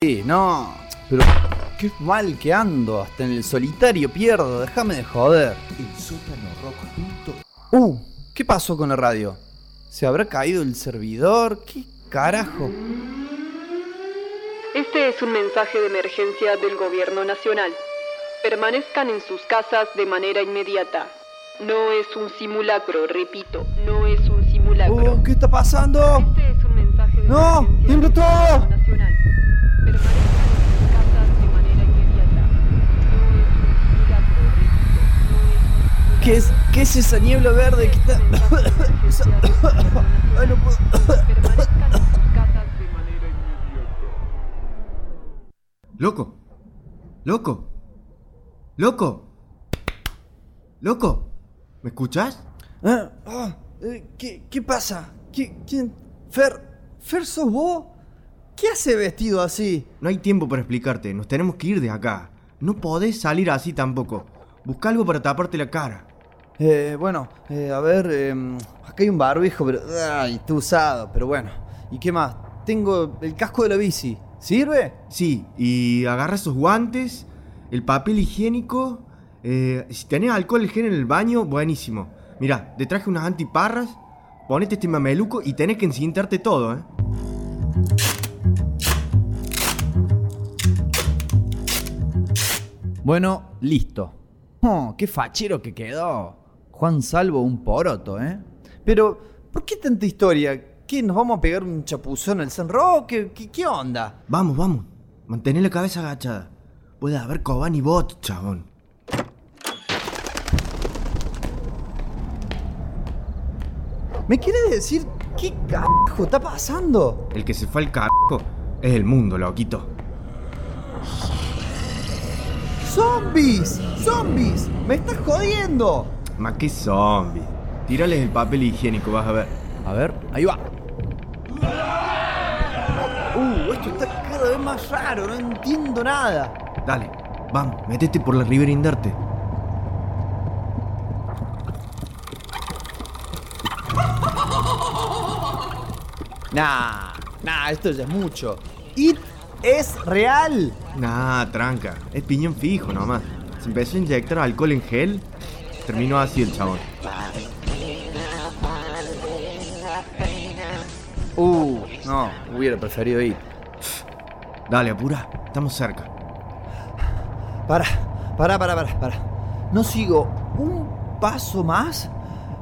Sí, no. Pero qué mal que ando. Hasta en el solitario pierdo. Déjame de joder. El sótano rock junto. Uh, ¿qué pasó con la radio? ¿Se habrá caído el servidor? ¿Qué carajo? Este es un mensaje de emergencia del Gobierno Nacional. Permanezcan en sus casas de manera inmediata. No es un simulacro, repito, no es un simulacro. Uh, ¿qué está pasando? Este es un mensaje de ¡No! emergencia ¡Tiembla todo! ¿Qué es, qué es esa niebla verde que está.? Ay, no puedo. Permanezcan en sus casas de manera inmediata. ¡Loco! ¡Loco! ¡Loco! ¡Loco! ¿Me escuchas? Ah, ah, eh, ¿qué, ¿Qué pasa? ¿Qué, ¿Quién? Fer, ¿Fer sos vos? ¿Qué hace vestido así? No hay tiempo para explicarte, nos tenemos que ir de acá. No podés salir así tampoco. Busca algo para taparte la cara. Eh, bueno, eh, a ver, eh, acá hay un barbijo, pero. Ay, está usado, pero bueno. ¿Y qué más? Tengo el casco de la bici. ¿Sirve? Sí, y agarra esos guantes, el papel higiénico. eh, si tenés alcohol gel en el baño, buenísimo. Mira, te traje unas antiparras, ponete este mameluco y tenés que encintarte todo, ¿eh? Bueno, listo. Oh, qué fachero que quedó. Juan Salvo un poroto, ¿eh? Pero, ¿por qué tanta historia? ¿Qué, nos vamos a pegar un chapuzón al San Roque? ¿Qué, qué onda? Vamos, vamos. Mantén la cabeza agachada. Puede haber Coban y bot, chabón. ¿Me quiere decir qué carajo está pasando? El que se fue al carajo es el mundo, loquito. ¡Zombies! ¡Zombies! ¡Me estás jodiendo! Ma que zombie. Tírales el papel higiénico, vas a ver. A ver, ahí va. Uh, esto está cada vez más raro, no entiendo nada. Dale, vamos, métete por la Ribera Indarte. Nah, nah, esto ya es mucho. ¡It es real! Nah, tranca. Es piñón fijo nomás. Se empezó a inyectar alcohol en gel. Terminó así el chabón. Uh, no, hubiera preferido ir. Dale, apura. Estamos cerca. Para, para, para, para, para. No sigo un paso más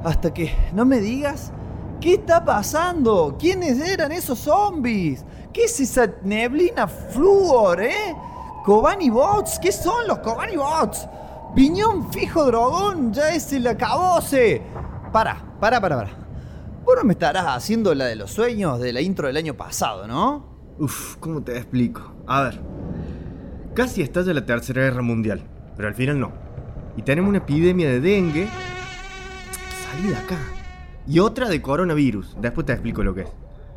hasta que no me digas qué está pasando. ¿Quiénes eran esos zombies? ¿Qué es esa neblina flúor, eh? Kobani Bots, ¿qué son los Kobani Bots? Piñón fijo dragón, ya es el acabose. Para, para, para, para. Vos no me estarás haciendo la de los sueños de la intro del año pasado, ¿no? Uf, ¿cómo te explico? A ver. Casi estalla la Tercera Guerra Mundial, pero al final no. Y tenemos una epidemia de dengue. Salí de acá. Y otra de coronavirus. Después te explico lo que es.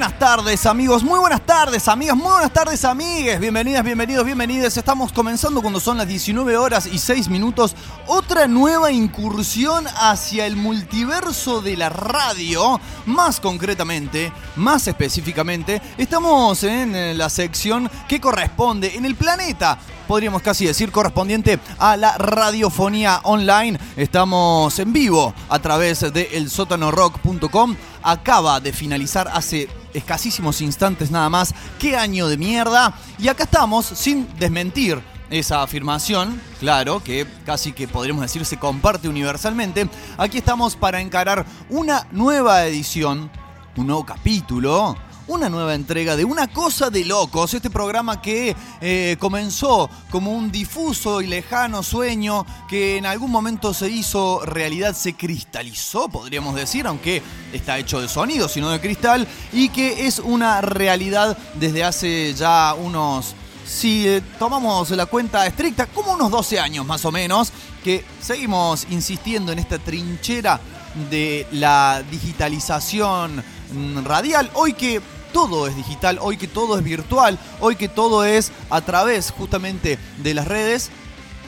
Buenas tardes amigos, muy buenas tardes amigas, muy buenas tardes amigues. Bienvenidas, bienvenidos, bienvenidas. Estamos comenzando cuando son las 19 horas y 6 minutos. Otra nueva incursión hacia el multiverso de la radio. Más concretamente, más específicamente, estamos en eh, la sección que corresponde en el planeta podríamos casi decir, correspondiente a la radiofonía online. Estamos en vivo a través de elsotanorock.com. Acaba de finalizar hace escasísimos instantes nada más. ¡Qué año de mierda! Y acá estamos sin desmentir esa afirmación, claro, que casi que podríamos decir se comparte universalmente. Aquí estamos para encarar una nueva edición, un nuevo capítulo una nueva entrega de Una Cosa de Locos, este programa que eh, comenzó como un difuso y lejano sueño que en algún momento se hizo realidad, se cristalizó, podríamos decir, aunque está hecho de sonido, sino de cristal, y que es una realidad desde hace ya unos si eh, tomamos la cuenta estricta, como unos 12 años más o menos, que seguimos insistiendo en esta trinchera de la digitalización mm, radial. Hoy que todo es digital, hoy que todo es virtual, hoy que todo es a través justamente de las redes,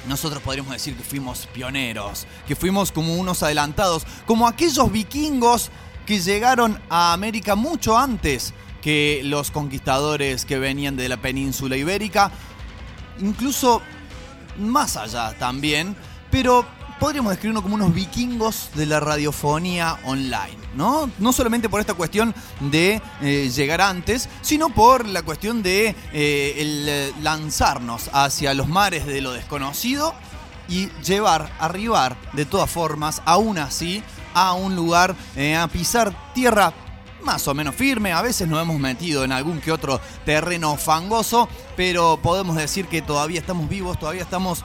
nosotros podríamos decir que fuimos pioneros, que fuimos como unos adelantados, como aquellos vikingos que llegaron a América mucho antes que los conquistadores que venían de la península ibérica, incluso más allá también, pero podríamos describirnos como unos vikingos de la radiofonía online, ¿no? No solamente por esta cuestión de eh, llegar antes, sino por la cuestión de eh, eh, lanzarnos hacia los mares de lo desconocido y llevar, arribar de todas formas, aún así, a un lugar, a pisar tierra más o menos firme, a veces nos hemos metido en algún que otro terreno fangoso, pero podemos decir que todavía estamos vivos, todavía estamos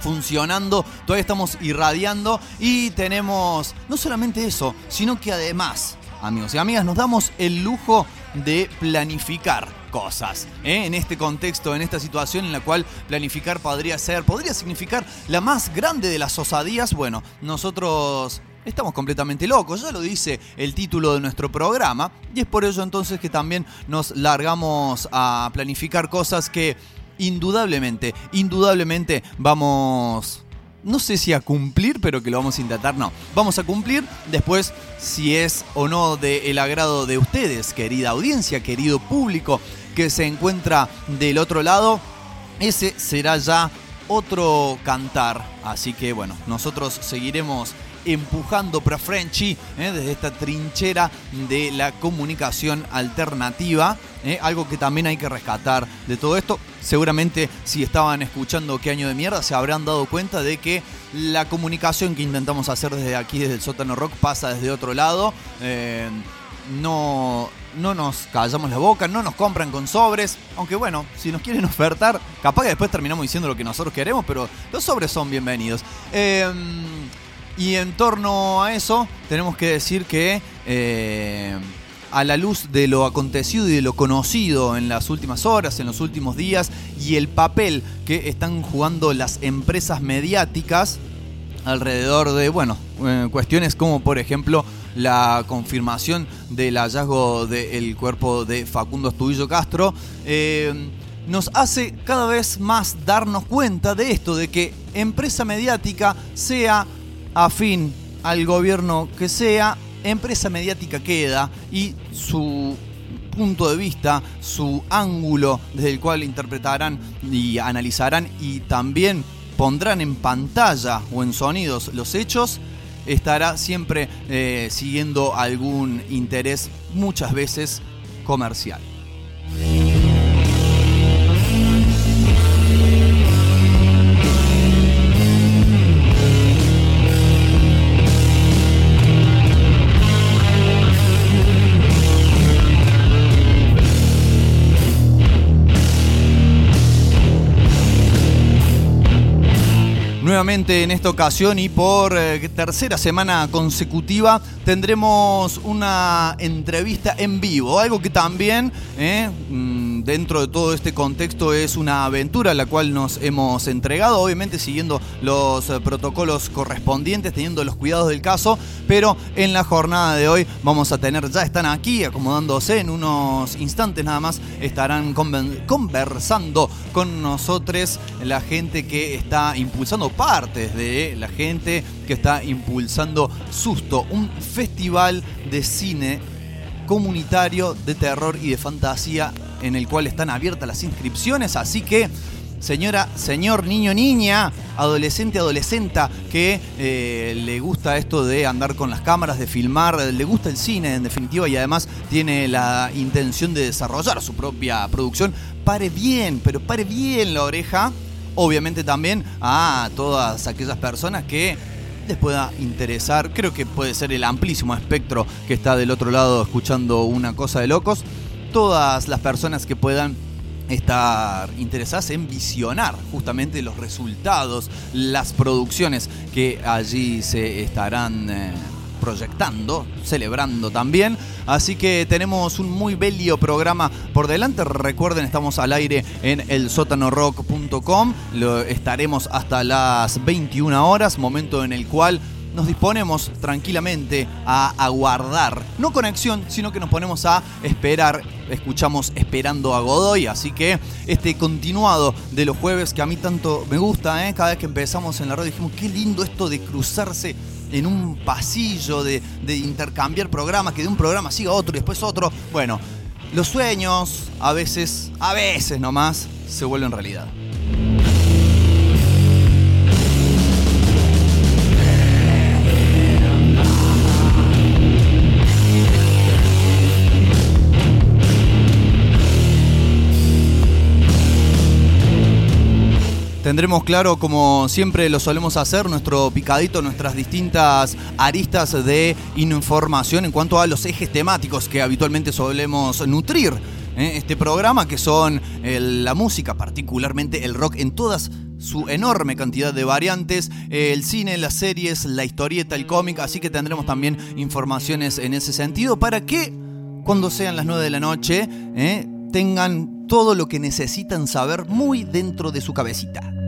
funcionando, todavía estamos irradiando y tenemos no solamente eso, sino que además, amigos y amigas, nos damos el lujo de planificar cosas. ¿eh? En este contexto, en esta situación en la cual planificar podría ser, podría significar la más grande de las osadías, bueno, nosotros Estamos completamente locos, ya lo dice el título de nuestro programa, y es por ello entonces que también nos largamos a planificar cosas que indudablemente, indudablemente vamos no sé si a cumplir, pero que lo vamos a intentar, no. Vamos a cumplir después si es o no del agrado de ustedes, querida audiencia, querido público que se encuentra del otro lado. Ese será ya otro cantar. Así que bueno, nosotros seguiremos empujando para Frenchy ¿eh? desde esta trinchera de la comunicación alternativa. ¿eh? Algo que también hay que rescatar de todo esto. Seguramente si estaban escuchando qué año de mierda se habrán dado cuenta de que la comunicación que intentamos hacer desde aquí, desde el sótano rock, pasa desde otro lado. Eh, no, no nos callamos la boca, no nos compran con sobres. Aunque bueno, si nos quieren ofertar, capaz que después terminamos diciendo lo que nosotros queremos, pero los sobres son bienvenidos. Y en torno a eso, tenemos que decir que eh, a la luz de lo acontecido y de lo conocido en las últimas horas, en los últimos días, y el papel que están jugando las empresas mediáticas alrededor de, bueno, eh, cuestiones como por ejemplo la confirmación del hallazgo del cuerpo de Facundo Estudillo Castro, eh, nos hace cada vez más darnos cuenta de esto, de que empresa mediática sea afín al gobierno que sea, empresa mediática queda y su punto de vista, su ángulo desde el cual interpretarán y analizarán y también pondrán en pantalla o en sonidos los hechos, estará siempre eh, siguiendo algún interés muchas veces comercial. Nuevamente en esta ocasión y por eh, tercera semana consecutiva tendremos una entrevista en vivo, algo que también eh, mm, dentro de todo este contexto es una aventura a la cual nos hemos entregado, obviamente siguiendo los eh, protocolos correspondientes, teniendo los cuidados del caso, pero en la jornada de hoy vamos a tener, ya están aquí acomodándose, en unos instantes nada más estarán conversando con nosotros la gente que está impulsando partes de la gente que está impulsando Susto, un festival de cine comunitario de terror y de fantasía en el cual están abiertas las inscripciones, así que señora, señor, niño, niña, adolescente, adolescenta, que eh, le gusta esto de andar con las cámaras, de filmar, le gusta el cine en definitiva y además tiene la intención de desarrollar su propia producción, pare bien, pero pare bien la oreja obviamente también a todas aquellas personas que les pueda interesar. Creo que puede ser el amplísimo espectro que está del otro lado escuchando una cosa de locos. Todas las personas que puedan estar interesadas en visionar justamente los resultados, las producciones que allí se estarán eh, proyectando, celebrando también. Así que tenemos un muy bello programa por delante. Recuerden, estamos al aire en el sótanorock.com. Lo estaremos hasta las 21 horas, momento en el cual nos disponemos tranquilamente a aguardar, no conexión, sino que nos ponemos a esperar, escuchamos esperando a Godoy, así que este continuado de los jueves que a mí tanto me gusta, ¿eh? cada vez que empezamos en la radio dijimos, qué lindo esto de cruzarse en un pasillo, de, de intercambiar programas, que de un programa siga otro y después otro. Bueno, los sueños a veces, a veces nomás, se vuelven realidad. Tendremos claro, como siempre lo solemos hacer, nuestro picadito, nuestras distintas aristas de información en cuanto a los ejes temáticos que habitualmente solemos nutrir ¿eh? este programa, que son la música, particularmente el rock en todas su enorme cantidad de variantes, el cine, las series, la historieta, el cómic, así que tendremos también informaciones en ese sentido para que cuando sean las 9 de la noche ¿eh? tengan todo lo que necesitan saber muy dentro de su cabecita.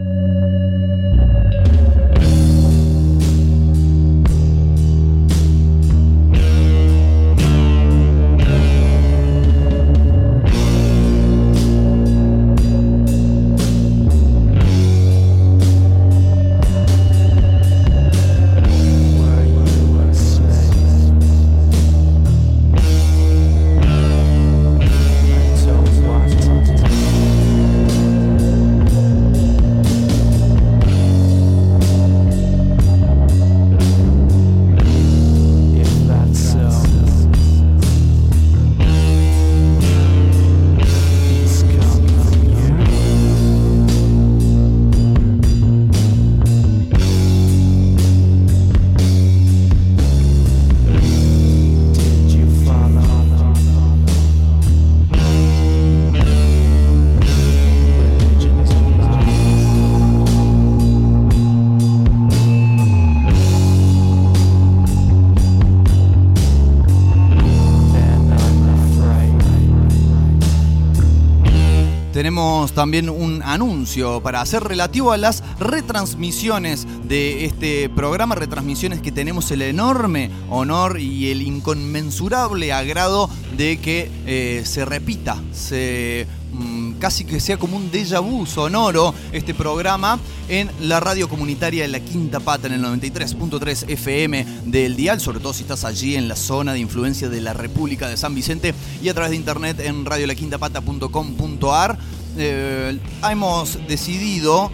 También un anuncio para hacer relativo a las retransmisiones de este programa, retransmisiones que tenemos el enorme honor y el inconmensurable agrado de que eh, se repita, se mm, casi que sea como un déjà vu sonoro este programa en la radio comunitaria de La Quinta Pata en el 93.3 FM del dial, sobre todo si estás allí en la zona de influencia de la República de San Vicente y a través de internet en radiolaquintapata.com.ar eh, hemos decidido,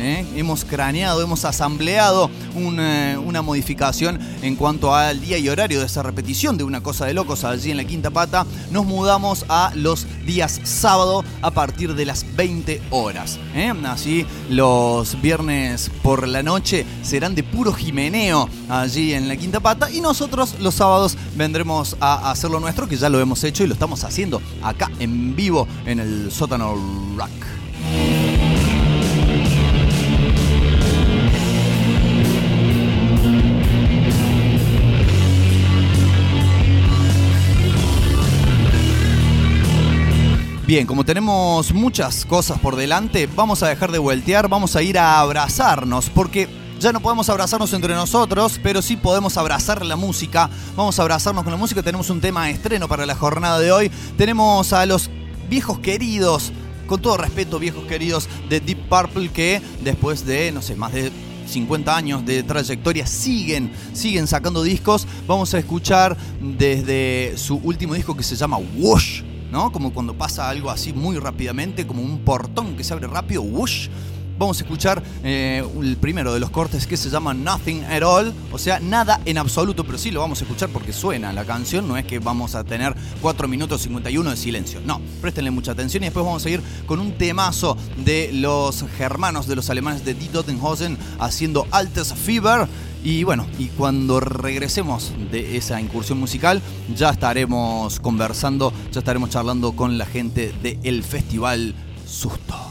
eh, hemos craneado, hemos asambleado eh, una modificación en cuanto al día y horario de esa repetición de una cosa de locos allí en la quinta pata. Nos mudamos a los días sábado a partir de las 20 horas. Así los viernes por la noche serán de puro jimeneo allí en la quinta pata y nosotros los sábados vendremos a hacer lo nuestro que ya lo hemos hecho y lo estamos haciendo acá en vivo en el sótano rock. Bien, como tenemos muchas cosas por delante, vamos a dejar de voltear, vamos a ir a abrazarnos, porque ya no podemos abrazarnos entre nosotros, pero sí podemos abrazar la música. Vamos a abrazarnos con la música, tenemos un tema estreno para la jornada de hoy. Tenemos a los viejos queridos, con todo respeto, viejos queridos de Deep Purple, que después de, no sé, más de 50 años de trayectoria, siguen, siguen sacando discos. Vamos a escuchar desde su último disco que se llama Whoosh, ¿no? Como cuando pasa algo así muy rápidamente, como un portón que se abre rápido, Whoosh. Vamos a escuchar eh, el primero de los cortes que se llama Nothing at All, o sea, nada en absoluto, pero sí lo vamos a escuchar porque suena la canción, no es que vamos a tener 4 minutos 51 de silencio, no, préstenle mucha atención y después vamos a ir con un temazo de los germanos, de los alemanes de Die Dottenhausen haciendo Altes Fever. Y bueno, y cuando regresemos de esa incursión musical, ya estaremos conversando, ya estaremos charlando con la gente del Festival Susto.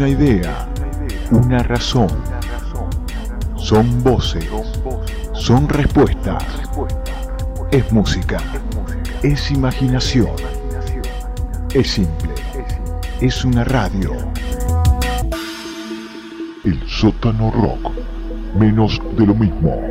una idea, una razón. Son voces, son respuestas. Es música, es imaginación. Es simple, es una radio. El sótano rock, menos de lo mismo.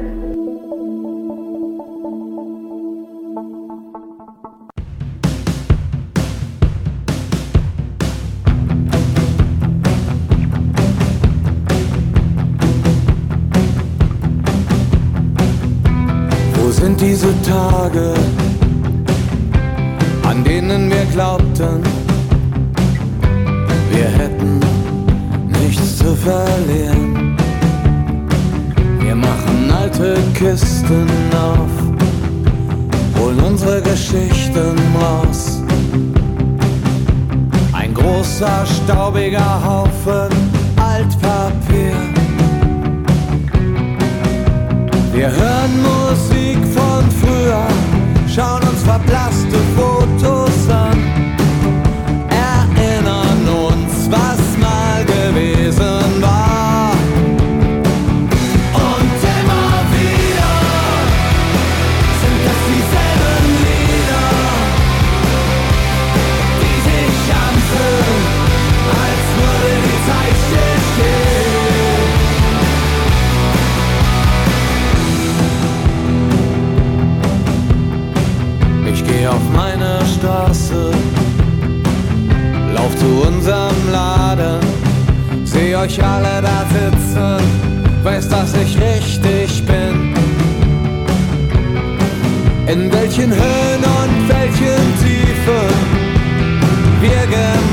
Straße. Lauf zu unserem Laden, seh euch alle da sitzen, weiß, dass ich richtig bin. In welchen Höhen und welchen Tiefen wir gehen.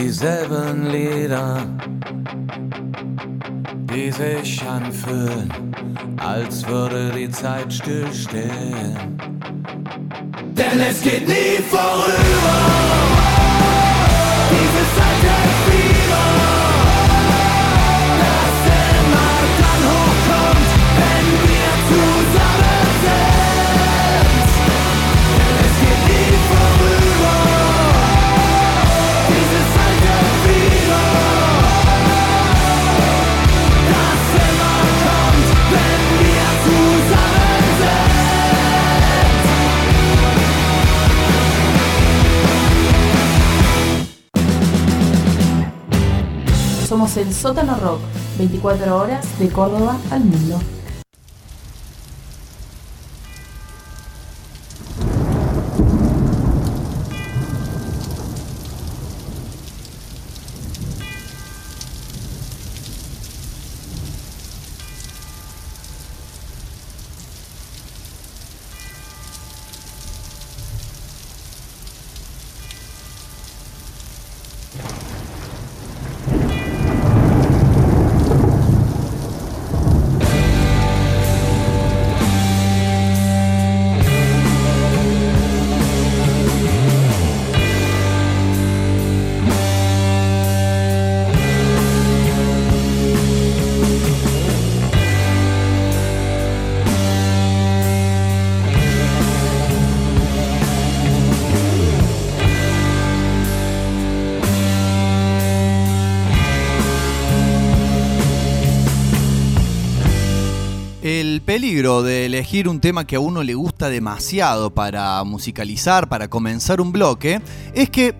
dieselben Lieder, die sich anfühlen, als würde die Zeit stillstehen. Denn es geht nie vorüber. El sótano rock, 24 horas de Córdoba al mundo. Peligro de elegir un tema que a uno le gusta demasiado para musicalizar, para comenzar un bloque, es que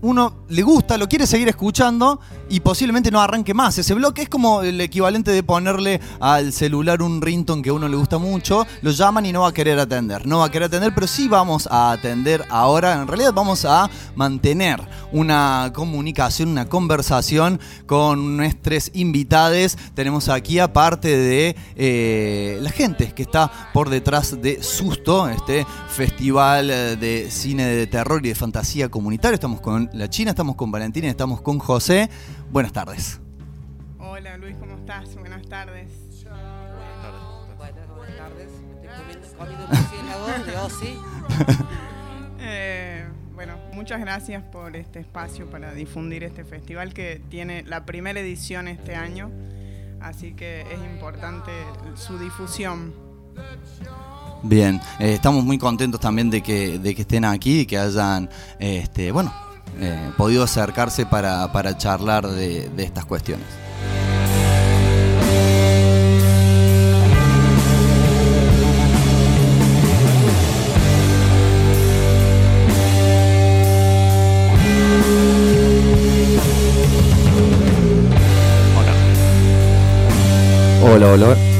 uno le gusta, lo quiere seguir escuchando y posiblemente no arranque más ese bloque. Es como el equivalente de ponerle al celular un ringtone que a uno le gusta mucho, lo llaman y no va a querer atender. No va a querer atender, pero sí vamos a atender ahora. En realidad vamos a mantener una comunicación, una conversación con nuestros invitados. Tenemos aquí, aparte de eh, la gente que está por detrás de Susto, este festival eh, de cine de terror y de fantasía comunitario. Estamos con la China, estamos con Valentina y estamos con José. Buenas tardes. Hola Luis, ¿cómo estás? Buenas tardes. Buenas tardes. Estoy comiendo, comiendo murciélago de Ozzy. Eh, bueno, muchas gracias por este espacio para difundir este festival que tiene la primera edición este año, así que es importante su difusión. Bien, eh, estamos muy contentos también de que, de que estén aquí y que hayan, este, bueno, eh, podido acercarse para, para charlar de, de estas cuestiones. Hola, hola. Big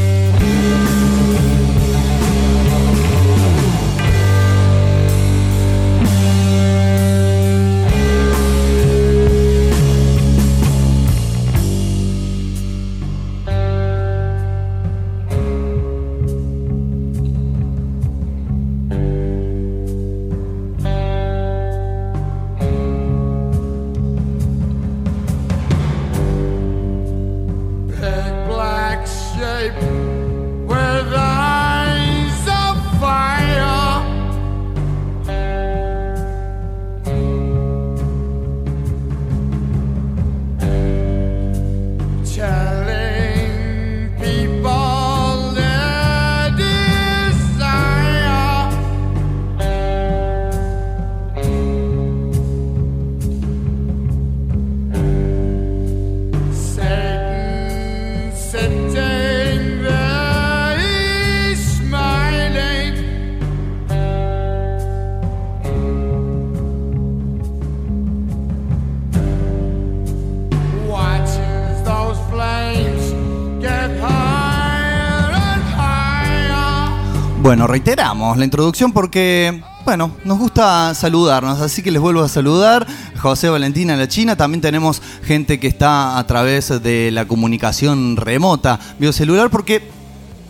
la introducción porque, bueno, nos gusta saludarnos, así que les vuelvo a saludar. José Valentina La China, también tenemos gente que está a través de la comunicación remota, biocelular, porque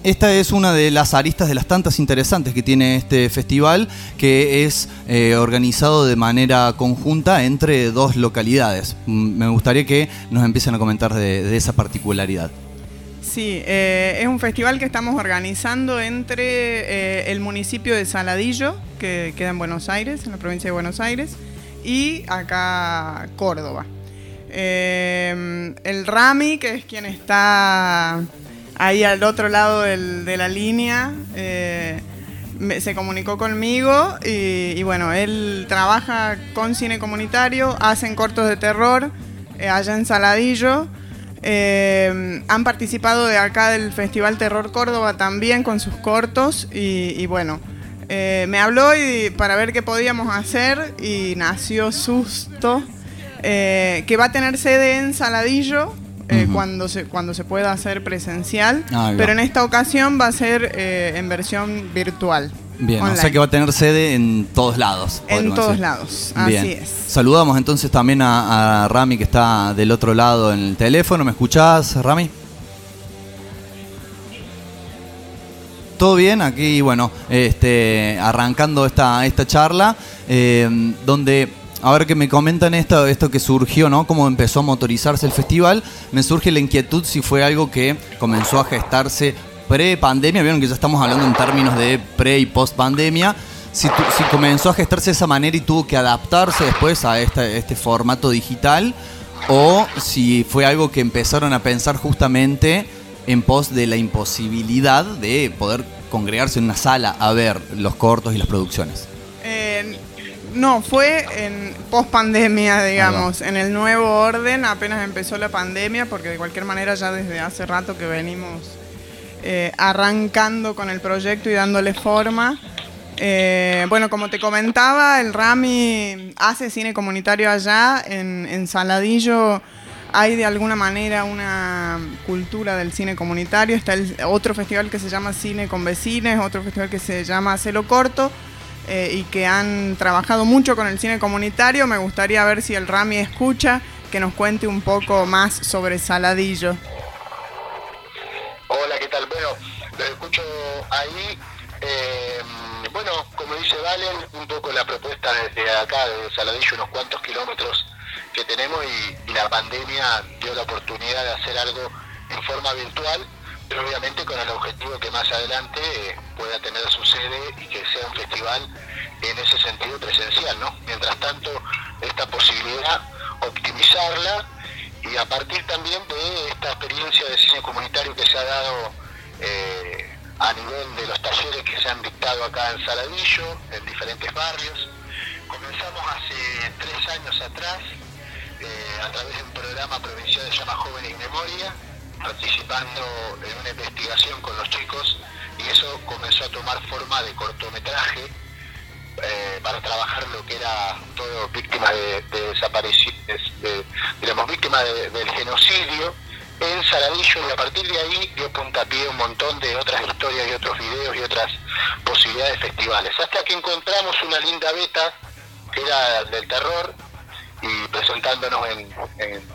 esta es una de las aristas de las tantas interesantes que tiene este festival, que es eh, organizado de manera conjunta entre dos localidades. Mm, Me gustaría que nos empiecen a comentar de esa particularidad. Sí, eh, es un festival que estamos organizando entre eh, el municipio de Saladillo, que queda en Buenos Aires, en la provincia de Buenos Aires, y acá Córdoba. Eh, el Rami, que es quien está ahí al otro lado de la línea, se comunicó conmigo y, y bueno, él trabaja con cine comunitario, hacen cortos de terror allá en Saladillo. Eh, han participado de acá del Festival Terror Córdoba también con sus cortos y, y bueno, eh, me habló y, para ver qué podíamos hacer y nació Susto, eh, que va a tener sede en Saladillo. cuando, se, cuando se pueda hacer presencial, pero en esta ocasión va a ser en versión virtual. Bien, o sea que va a tener sede en todos lados. En todos decir. lados, Bien. así es. Saludamos entonces también a, a Rami que está del otro lado en el teléfono. ¿Me escuchás, Rami? Todo bien, aquí, bueno, este, arrancando esta, esta charla, eh, donde, a ver que me comentan esto, esto que surgió, ¿no? Cómo empezó a motorizarse el festival, me surge la inquietud si fue algo que comenzó a gestarse pre-pandemia, vieron que ya estamos hablando en términos de pre y post-pandemia, si, tu- si comenzó a gestarse de esa manera y tuvo que adaptarse después a esta- este formato digital, o si fue algo que empezaron a pensar justamente en pos de la imposibilidad de poder congregarse en una sala a ver los cortos y las producciones. Eh, no, fue en post pandemia, digamos, en el nuevo orden, apenas empezó la pandemia, porque de cualquier manera ya desde hace rato que venimos eh, arrancando con el proyecto y dándole forma. Eh, bueno, como te comentaba, el Rami hace cine comunitario allá, en, Saladillo hay de alguna manera una cultura del cine comunitario. Está el, otro festival que se llama Cine con Vecines, otro festival que se llama Celo Corto, eh, y que han trabajado mucho con el cine comunitario. Me gustaría ver si el Rami escucha, que nos cuente un poco más sobre Saladillo. Hola, ¿qué tal? Bueno, lo escucho ahí. Eh, bueno, como dice Valen, un poco la propuesta desde acá, de Saladillo, unos cuantos kilómetros que tenemos y, la pandemia dio la oportunidad de hacer algo en forma virtual, pero obviamente con el objetivo que más adelante eh, pueda tener su sede y que sea un festival en ese sentido presencial, ¿no? Mientras tanto, esta posibilidad, optimizarla y a partir también de esta experiencia de cine comunitario que se ha dado eh, a nivel de los talleres que se han dictado acá en Saladillo, en diferentes barrios. Comenzamos hace tres años atrás eh, a través de un programa provincial que se llama Jóvenes y Memoria, participando en una investigación con los chicos y eso comenzó a tomar forma de cortometraje eh, para trabajar lo que era todo víctima de, de de, digamos, víctima de- del genocidio en Saladillo y a partir de ahí dio puntapié un montón de otras historias y otros videos y otras posibilidades de festivales. Hasta que encontramos una linda beta que era del terror y presentándonos en,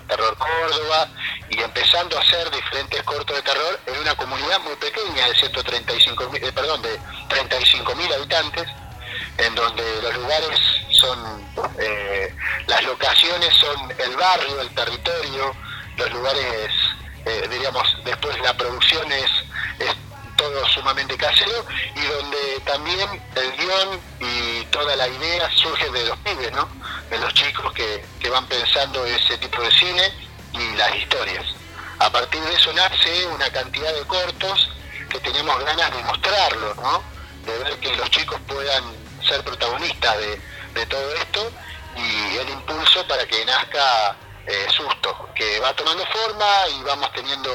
Terror Córdoba y empezando a hacer diferentes cortos de terror en una comunidad muy pequeña de 135 mil, perdón, de 35 mil habitantes, en donde los lugares son, eh, las locaciones son el barrio, el territorio, los lugares, eh, diríamos, después la producción es, es todo sumamente casero y donde también el guion y toda la idea surge de los pibes, ¿no? De los chicos que, que van pensando ese tipo de cine y las historias. A partir de eso nace una cantidad de cortos que tenemos ganas de mostrarlos, ¿no? De ver que los chicos puedan ser protagonistas de, de todo esto y el impulso para que nazca eh, Susto, que va tomando forma y vamos teniendo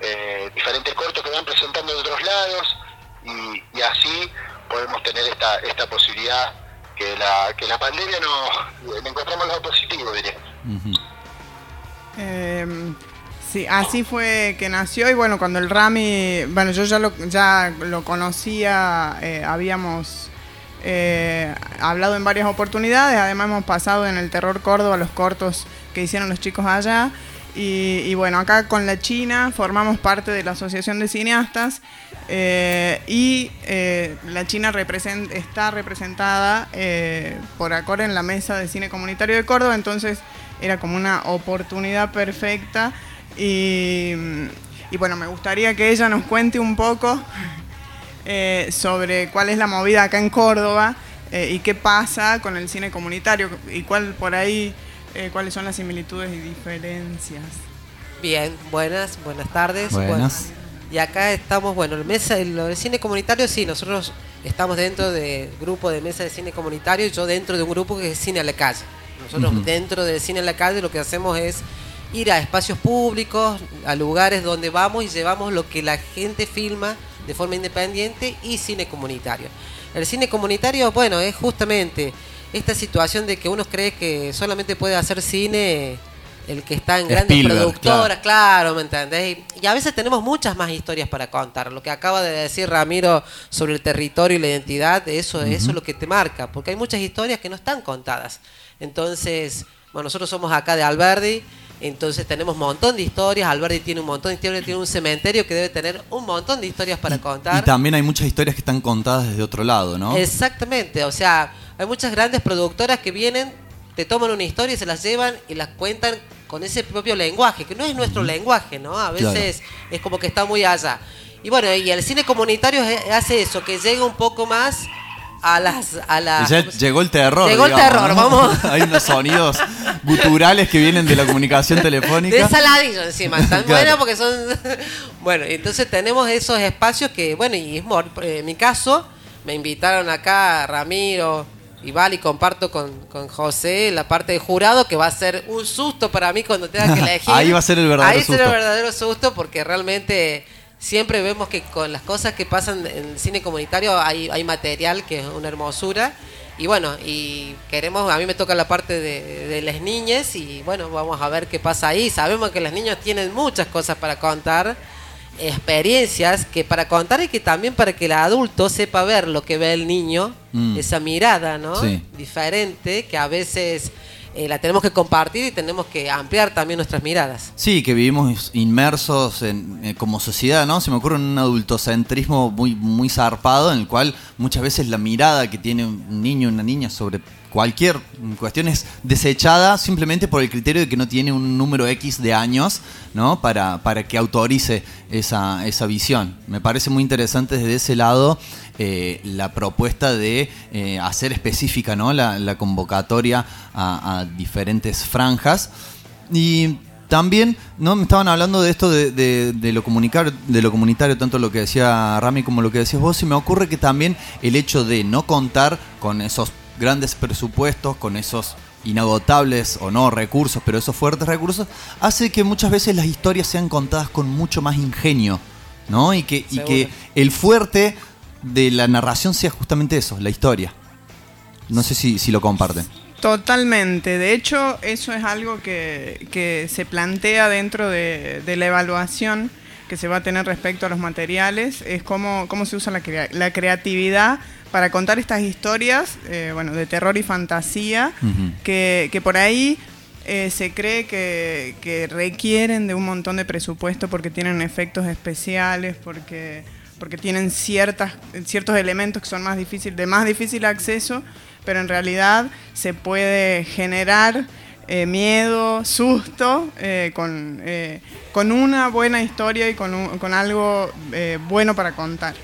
eh, diferentes cortos que van presentando de otros lados y, y así podemos tener esta, esta posibilidad que la, que la pandemia nos le encontramos lo positivo, diría. Eh, sí, así fue que nació y bueno, cuando el Rami, bueno, yo ya lo, ya lo conocía, eh, habíamos eh, hablado en varias oportunidades, además hemos pasado en el Terror Córdoba los cortos que hicieron los chicos allá. Y, bueno, acá con la China formamos parte de la Asociación de Cineastas eh, y eh, la China está representada por Acor en la mesa de cine comunitario de Córdoba, entonces era como una oportunidad perfecta y bueno, me gustaría que ella nos cuente un poco eh, sobre cuál es la movida acá en Córdoba eh, y qué pasa con el cine comunitario y cuál por ahí eh, cuáles son las similitudes y diferencias. Bien, buenas, buenas tardes. Buenas. Bueno, y acá estamos, bueno, el mesa, del cine comunitario, sí, nosotros estamos dentro del grupo de mesa de cine comunitario y yo dentro de un grupo que es Cine a la Calle. Nosotros Ujú. dentro del Cine a la Calle lo que hacemos es ir a espacios públicos, a lugares donde vamos y llevamos lo que la gente filma de forma independiente y cine comunitario. El cine comunitario, bueno, es justamente esta situación de que uno cree que solamente puede hacer cine el que está en grandes productoras, claro, ¿me entendés? Y, y a veces tenemos muchas más historias para contar. Lo que acaba de decir Ramiro sobre el territorio y la identidad, eso, eso es lo que te marca, porque hay muchas historias que no están contadas. Entonces, bueno, nosotros somos acá de Alberdi, entonces tenemos un montón de historias. Alberdi tiene un montón de historias, tiene un cementerio que debe tener un montón de historias para contar. Y también hay muchas historias que están contadas desde otro lado, ¿no? Exactamente, o sea, hay muchas grandes productoras que vienen, te toman una historia y se las llevan y las cuentan con ese propio lenguaje, que no es nuestro lenguaje, ¿no? A Claro. veces es como que está muy allá. Y bueno, y el cine comunitario hace eso, que llega un poco más a las... A las Ya llegó el terror. Llegó el digamos, terror, ¿no? vamos. Hay unos sonidos guturales que vienen de la comunicación telefónica. De saladillo encima, tan Claro. buena porque son... bueno, entonces tenemos esos espacios que, bueno, y es eh, en mi caso, me invitaron acá Ramiro y Vali, comparto con, con José la parte de jurado, que va a ser un susto para mí cuando tenga que elegir. Ahí va a ser el verdadero Ahí será susto. el verdadero susto porque realmente siempre vemos que con las cosas que pasan en el cine comunitario hay, hay material que es una hermosura. Y bueno, y queremos, a mí me toca la parte de, de las niñas y bueno, vamos a ver qué pasa ahí. Sabemos que los niños tienen muchas cosas para contar, experiencias que para contar y que también para que el adulto sepa ver lo que ve el niño, Mm. esa mirada, ¿no? Sí. Diferente, que a veces eh, la tenemos que compartir y tenemos que ampliar también nuestras miradas. Sí, que vivimos inmersos en, eh, como sociedad, ¿no? Se me ocurre un adultocentrismo muy, muy zarpado en el cual muchas veces la mirada que tiene un niño o una niña sobre cualquier cuestión es desechada simplemente por el criterio de que no tiene un número X de años, ¿no? Para, para que autorice esa, esa visión. Me parece muy interesante desde ese lado eh, la propuesta de eh, hacer específica, ¿no? La, la convocatoria a, diferentes franjas. Y también, ¿no? Me estaban hablando de esto de lo comunicar, de lo comunitario, tanto lo que decía Rami como lo que decías vos, y me ocurre que también el hecho de no contar con esos grandes presupuestos, con esos inagotables o no recursos, pero esos fuertes recursos, hace que muchas veces las historias sean contadas con mucho más ingenio, ¿no? Y que, y Seguro. que el fuerte de la narración sea justamente eso, la historia. No sé si, si lo comparten. Totalmente. De hecho, eso es algo que, que se plantea dentro de, de la evaluación que se va a tener respecto a los materiales. Es cómo, cómo se usa la, crea- la creatividad para contar estas historias, eh, bueno, de terror y fantasía, que, que por ahí eh, se cree que, que requieren de un montón de presupuesto porque tienen efectos especiales, porque, porque tienen ciertas, ciertos elementos que son más difícil, de más difícil acceso, pero en realidad se puede generar eh, miedo, susto, eh, con, con una buena historia y con, un- con algo bueno para contar.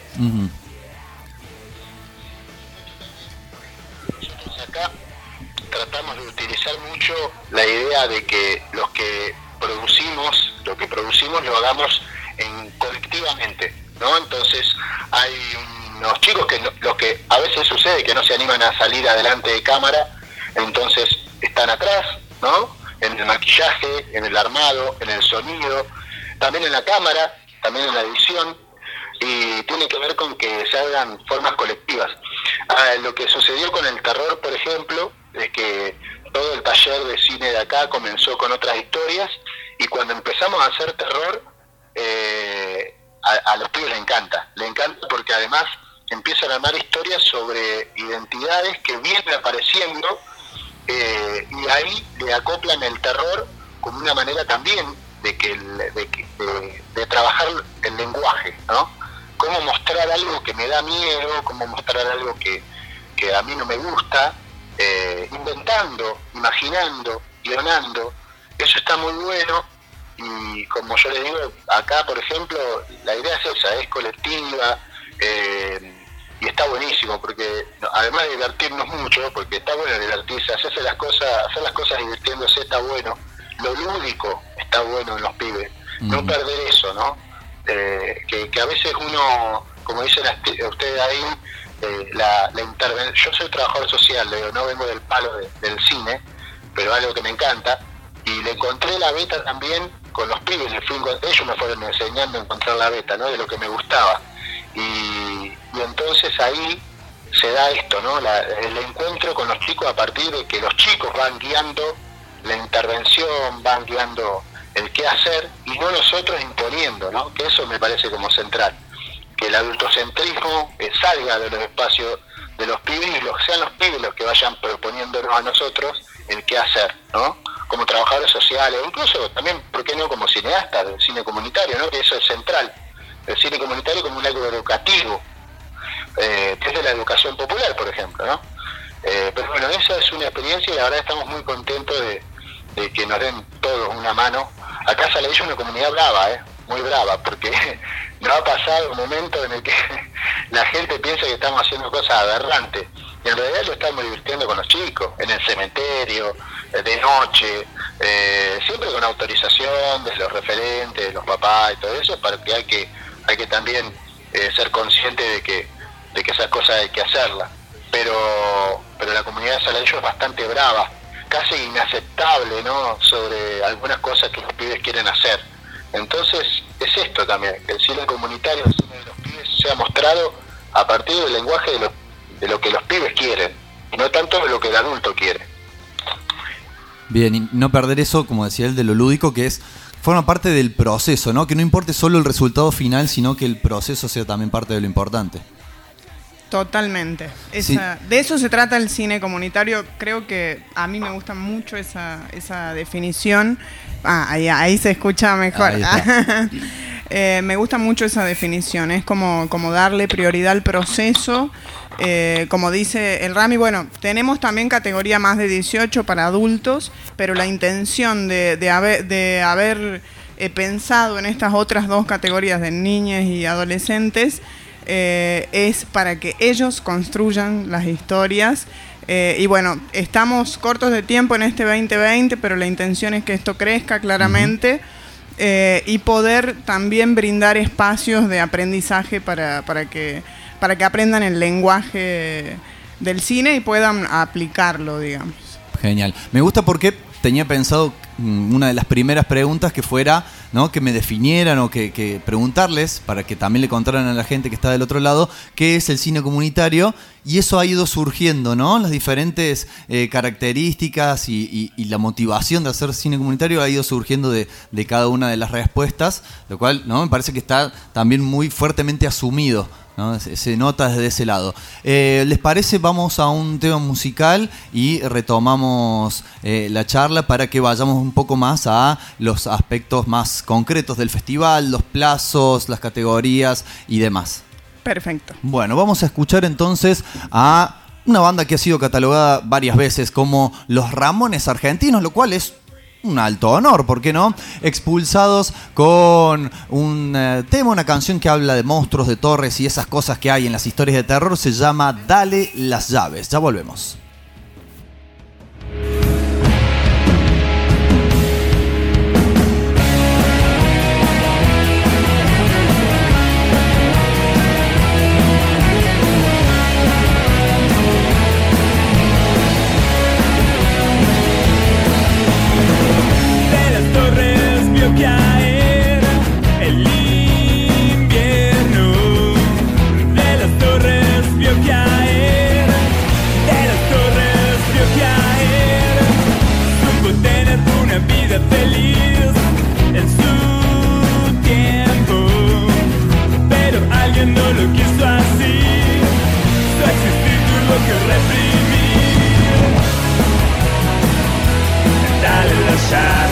Tratamos de utilizar mucho la idea de que los que producimos, lo que producimos lo hagamos en, colectivamente, ¿no? Entonces hay unos chicos que los que a veces sucede que no se animan a salir adelante de cámara, entonces están atrás, ¿no? En el maquillaje, en el armado, en el sonido, también en la cámara, también en la edición, y tiene que ver con que se hagan formas colectivas. Ah, lo que sucedió con el terror, por ejemplo, es que todo el taller de cine de acá comenzó con otras historias y cuando empezamos a hacer terror, eh, a, los pibes les encanta, le encanta porque además empiezan a armar historias sobre identidades que vienen apareciendo eh, y ahí le acoplan el terror como una manera también de que, el- de, de- de trabajar el lenguaje, ¿no? Cómo mostrar algo que me da miedo, cómo mostrar algo que, que a mí no me gusta, eh, inventando, imaginando, guionando, eso está muy bueno. Y como yo les digo, acá por ejemplo, la idea es esa, es colectiva eh, y está buenísimo porque además de divertirnos mucho, porque está bueno divertirse, hacerse las cosas, hacer las cosas divirtiéndose está bueno, lo lúdico está bueno en los pibes, no perder eso, ¿no? Eh, que, que a veces uno, como dicen ustedes ahí, eh, la, la interven- yo soy trabajador social, no vengo del palo de- del cine, pero algo que me encanta, y le encontré la beta también con los pibes, ellos me fueron enseñando a encontrar la beta, ¿no? De lo que me gustaba. Y, y entonces ahí se da esto, ¿no? La- el encuentro con los chicos a partir de que los chicos van guiando la intervención, van guiando el qué hacer y no nosotros imponiendo, ¿no? Que eso me parece como central. Que el adultocentrismo eh, salga de los espacios de los pibes y los, sean los pibes los que vayan proponiéndonos a nosotros el qué hacer, ¿no? Como trabajadores sociales, o incluso también, ¿por qué no?, como cineastas del cine comunitario, ¿no? Que eso es central. El cine comunitario como un algo educativo, eh, que es de la educación popular, por ejemplo, ¿no? Eh, pero bueno, esa es una experiencia y la verdad estamos muy contentos de, de que nos den todos una mano. Acá Saladillo es una comunidad brava, ¿eh? muy brava, porque no ha pasado un momento en el que la gente piensa que estamos haciendo cosas aberrantes. Y en realidad lo estamos divirtiendo con los chicos, en el cementerio, de noche, eh, siempre con autorización de los referentes, de los papás y todo eso, para que hay que, hay que también eh, ser consciente de que, de que esas cosas hay que hacerlas. Pero, pero la comunidad de Saladillo es bastante brava, casi inaceptable, ¿no? Sobre algunas cosas que los pibes quieren hacer. Entonces, es esto también, que el cine comunitario, el cine de los pibes, sea mostrado a partir del lenguaje de lo, de lo que los pibes quieren, y no tanto de lo que el adulto quiere. Bien, y no perder eso, como decía él, de lo lúdico, que es forma parte del proceso, ¿no? Que no importe solo el resultado final, sino que el proceso sea también parte de lo importante. Totalmente. Esa- De eso se trata el cine comunitario. Creo que a mí me gusta mucho esa, esa definición. Ah, ahí, ahí se escucha mejor. Eh, me gusta mucho esa definición. Es como, como darle prioridad al proceso. Eh, como dice el Rami, bueno, tenemos también categoría más de 18 para adultos, pero la intención de, de haber, de haber eh, pensado en estas otras dos categorías de niñas y adolescentes eh, es para que ellos construyan las historias. Eh, y bueno, estamos cortos de tiempo en este 2020, pero la intención es que esto crezca claramente eh, y poder también brindar espacios de aprendizaje para, para, que, para que aprendan el lenguaje del cine y puedan aplicarlo, digamos. Genial. Me gusta porque tenía pensado una de las primeras preguntas que fuera, ¿no? Que me definieran o que, preguntarles para que también le contaran a la gente que está del otro lado qué es el cine comunitario y eso ha ido surgiendo, ¿no? Las diferentes eh, características y la motivación de hacer cine comunitario ha ido surgiendo de, de cada una de las respuestas, lo cual, ¿no? Me parece que está también muy fuertemente asumido ¿no? Se, se nota desde ese lado. Eh, ¿Les parece? Vamos a un tema musical y retomamos eh, la charla para que vayamos un poco más a los aspectos más concretos del festival, los plazos, las categorías y demás. Perfecto. Bueno, vamos a escuchar entonces a una banda que ha sido catalogada varias veces como los Ramones Argentinos, lo cual es un alto honor, ¿por qué no? Expulsados con un eh, tema, una canción que habla de monstruos, de torres y esas cosas que hay en las historias de terror, se llama Dale las llaves. Ya volvemos. shine.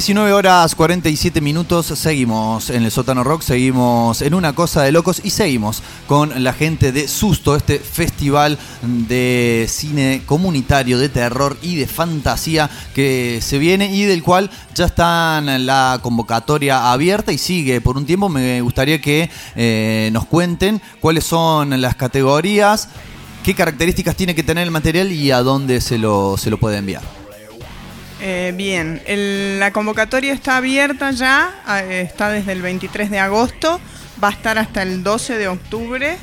19 horas 47 minutos, seguimos en el sótano rock, seguimos en una cosa de locos y seguimos con la gente de Susto, este festival de cine comunitario, de terror y de fantasía que se viene y del cual ya está la convocatoria abierta y sigue por un tiempo. Me gustaría que eh, nos cuenten cuáles son las categorías, qué características tiene que tener el material y a dónde se lo, se lo puede enviar. Eh, bien, el- la convocatoria está abierta ya, eh, está desde el 23 de agosto, va a estar hasta el 12 de octubre.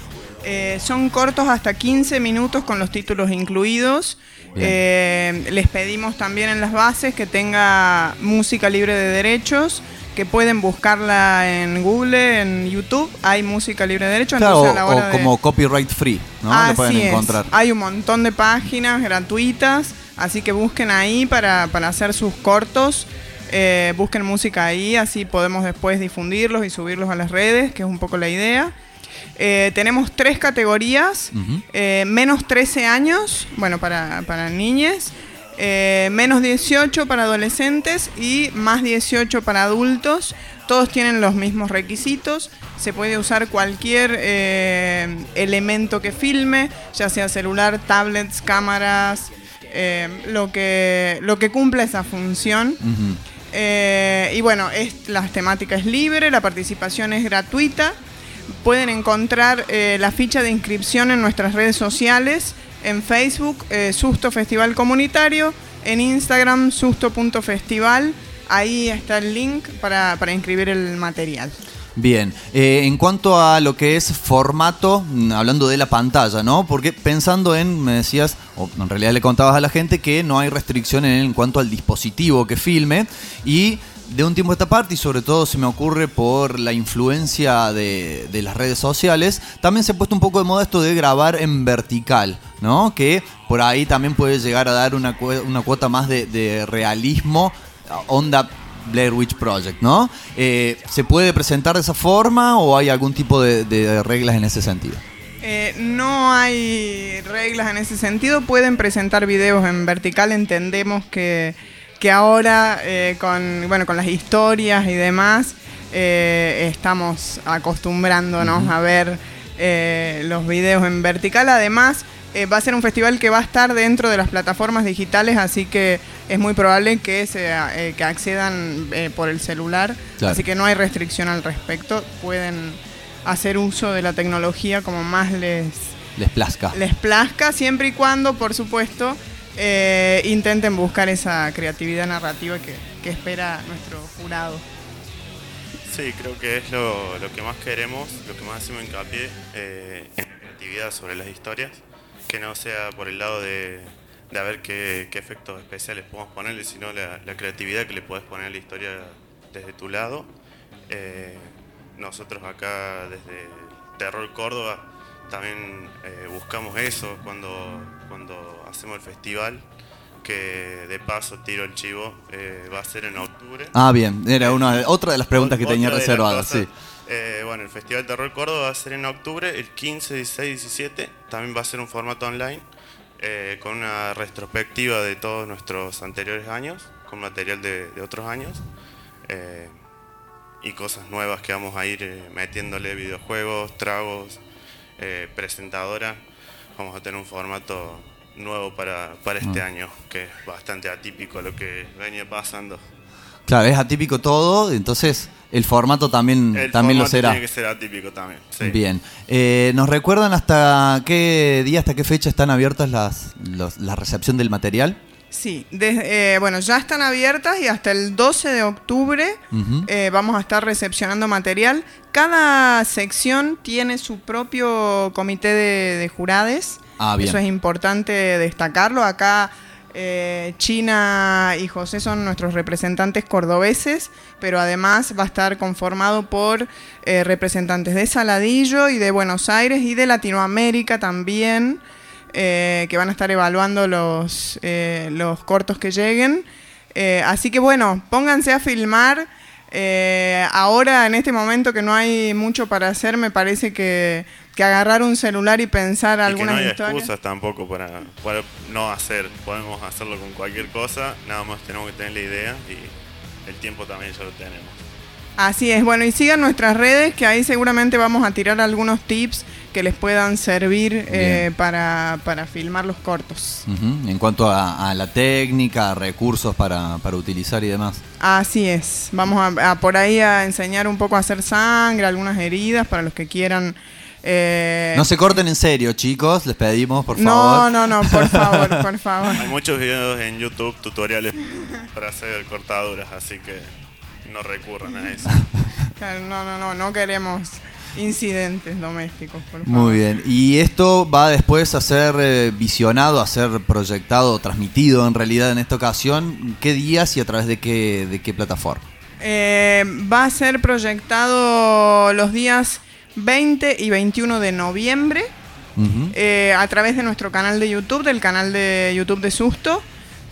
Eh, son cortos hasta 15 minutos con los títulos incluidos. Eh, les pedimos también en las bases que tenga música libre de derechos, que pueden buscarla en Google, en YouTube, hay música libre de derechos. Claro, entonces a la o, de- como copyright free, ¿no? Lo pueden es. Hay un montón de páginas gratuitas, así que busquen ahí para, para hacer sus cortos. eh, busquen música ahí, así podemos después difundirlos y subirlos a las redes, que es un poco la idea. Eh, tenemos tres categorías, eh, menos 13 años, bueno, para, para niñas, eh, menos 18 para adolescentes y más 18 para adultos. Todos tienen los mismos requisitos. Se puede usar cualquier elemento que filme, ya sea celular, tablets, cámaras, eh, lo, que, lo que cumpla esa función. Eh, y bueno, es, la temática es libre, la participación es gratuita. Pueden encontrar eh, la ficha de inscripción en nuestras redes sociales, en Facebook, Susto Festival Comunitario, en Instagram, susto.festival. Ahí está el link para, para inscribir el material. Bien, eh, en cuanto a lo que es formato, mm, hablando de la pantalla, ¿no? Porque pensando en, me decías, o en realidad le contabas a la gente que no hay restricción en, cuanto al dispositivo que filme y de un tiempo a esta parte, y sobre todo se me ocurre por la influencia de, de las redes sociales, también se ha puesto un poco de moda esto de grabar en vertical, ¿no? Que por ahí también puede llegar a dar una, una cuota más de realismo, onda Blair Witch Project, ¿no? Eh, ¿Se puede presentar de esa forma o hay algún tipo de, de reglas en ese sentido? Eh, no hay reglas en ese sentido. Pueden presentar videos en vertical. Entendemos que, que ahora eh, con, bueno, con las historias y demás eh, estamos acostumbrándonos a ver los videos en vertical. Además, eh, va a ser un festival que va a estar dentro de las plataformas digitales, así que es muy probable que, se, eh, que accedan eh, por el celular. Claro. Así que no hay restricción al respecto. Pueden hacer uso de la tecnología como más les, Les plazca. les plazca, siempre y cuando, por supuesto, eh, intenten buscar esa creatividad narrativa que, que espera nuestro jurado. Sí, creo que es lo, lo que más queremos, lo que más hacemos hincapié eh, en la creatividad sobre las historias, que no sea por el lado de, de a ver qué, qué efectos especiales podemos ponerle, sino la, la creatividad que le puedes poner a la historia desde tu lado. Eh, nosotros acá desde Terror Córdoba también eh, buscamos eso cuando, cuando hacemos el festival, que de paso tiro el chivo, eh, va a ser en octubre. Ah, bien, era una, otra de las preguntas que tenía reservadas, sí. Eh, bueno, el Festival Terror Córdoba va a ser en octubre, el 15, 16, 17. También va a ser un formato online eh, con una retrospectiva de todos nuestros anteriores años, con material de, de otros años. eh, y cosas nuevas que vamos a ir metiéndole videojuegos, tragos, presentadora. Vamos a tener un formato nuevo para, para este Ah. año, que es bastante atípico a lo que venía pasando. Claro, es atípico todo, entonces el formato también, El también lo será. Tiene que ser atípico también. sí. Bien. Eh, ¿Nos recuerdan hasta qué día, hasta qué fecha están abiertas las, los- la recepción del material? Sí, desde- eh, bueno, ya están abiertas y hasta el 12 de octubre eh, vamos a estar recepcionando material. Cada sección tiene su propio comité de, de jurades. Ah, bien. Eso es importante destacarlo. Acá Eh, China y José son nuestros representantes cordobeses, pero además va a estar conformado por eh, representantes de Saladillo y de Buenos Aires y de Latinoamérica también, eh, que van a estar evaluando los, los cortos que lleguen. Así que bueno, pónganse a filmar. Ahora, en este momento que no hay mucho para hacer, me parece que, que agarrar un celular y pensar Y que algunas no hay historias. excusas tampoco para, para no hacer. Podemos hacerlo con cualquier cosa, nada más tenemos que tener la idea y el tiempo también ya lo tenemos. Así es, bueno, y sigan nuestras redes, que ahí seguramente vamos a tirar algunos tips que les puedan servir eh, para, para filmar los cortos. En cuanto a, a la técnica, recursos para, para utilizar y demás. Así es, vamos a, a por ahí a enseñar un poco a hacer sangre, algunas heridas para los que quieran. Eh, No se corten en serio, chicos, les pedimos, por no, favor. no, no, por favor, por favor. Hay muchos videos en YouTube, tutoriales para hacer cortaduras, así que no recurran a eso. Claro, No, no, no, no queremos incidentes domésticos, por favor. Muy bien. Y esto va después a ser eh, visionado, a ser proyectado, transmitido en realidad en esta ocasión. ¿Qué días y a través de qué, de qué plataforma? Eh, va a ser proyectado los días 20 y 21 de noviembre Ujú. eh, a través de nuestro canal de YouTube, del canal de YouTube de Susto.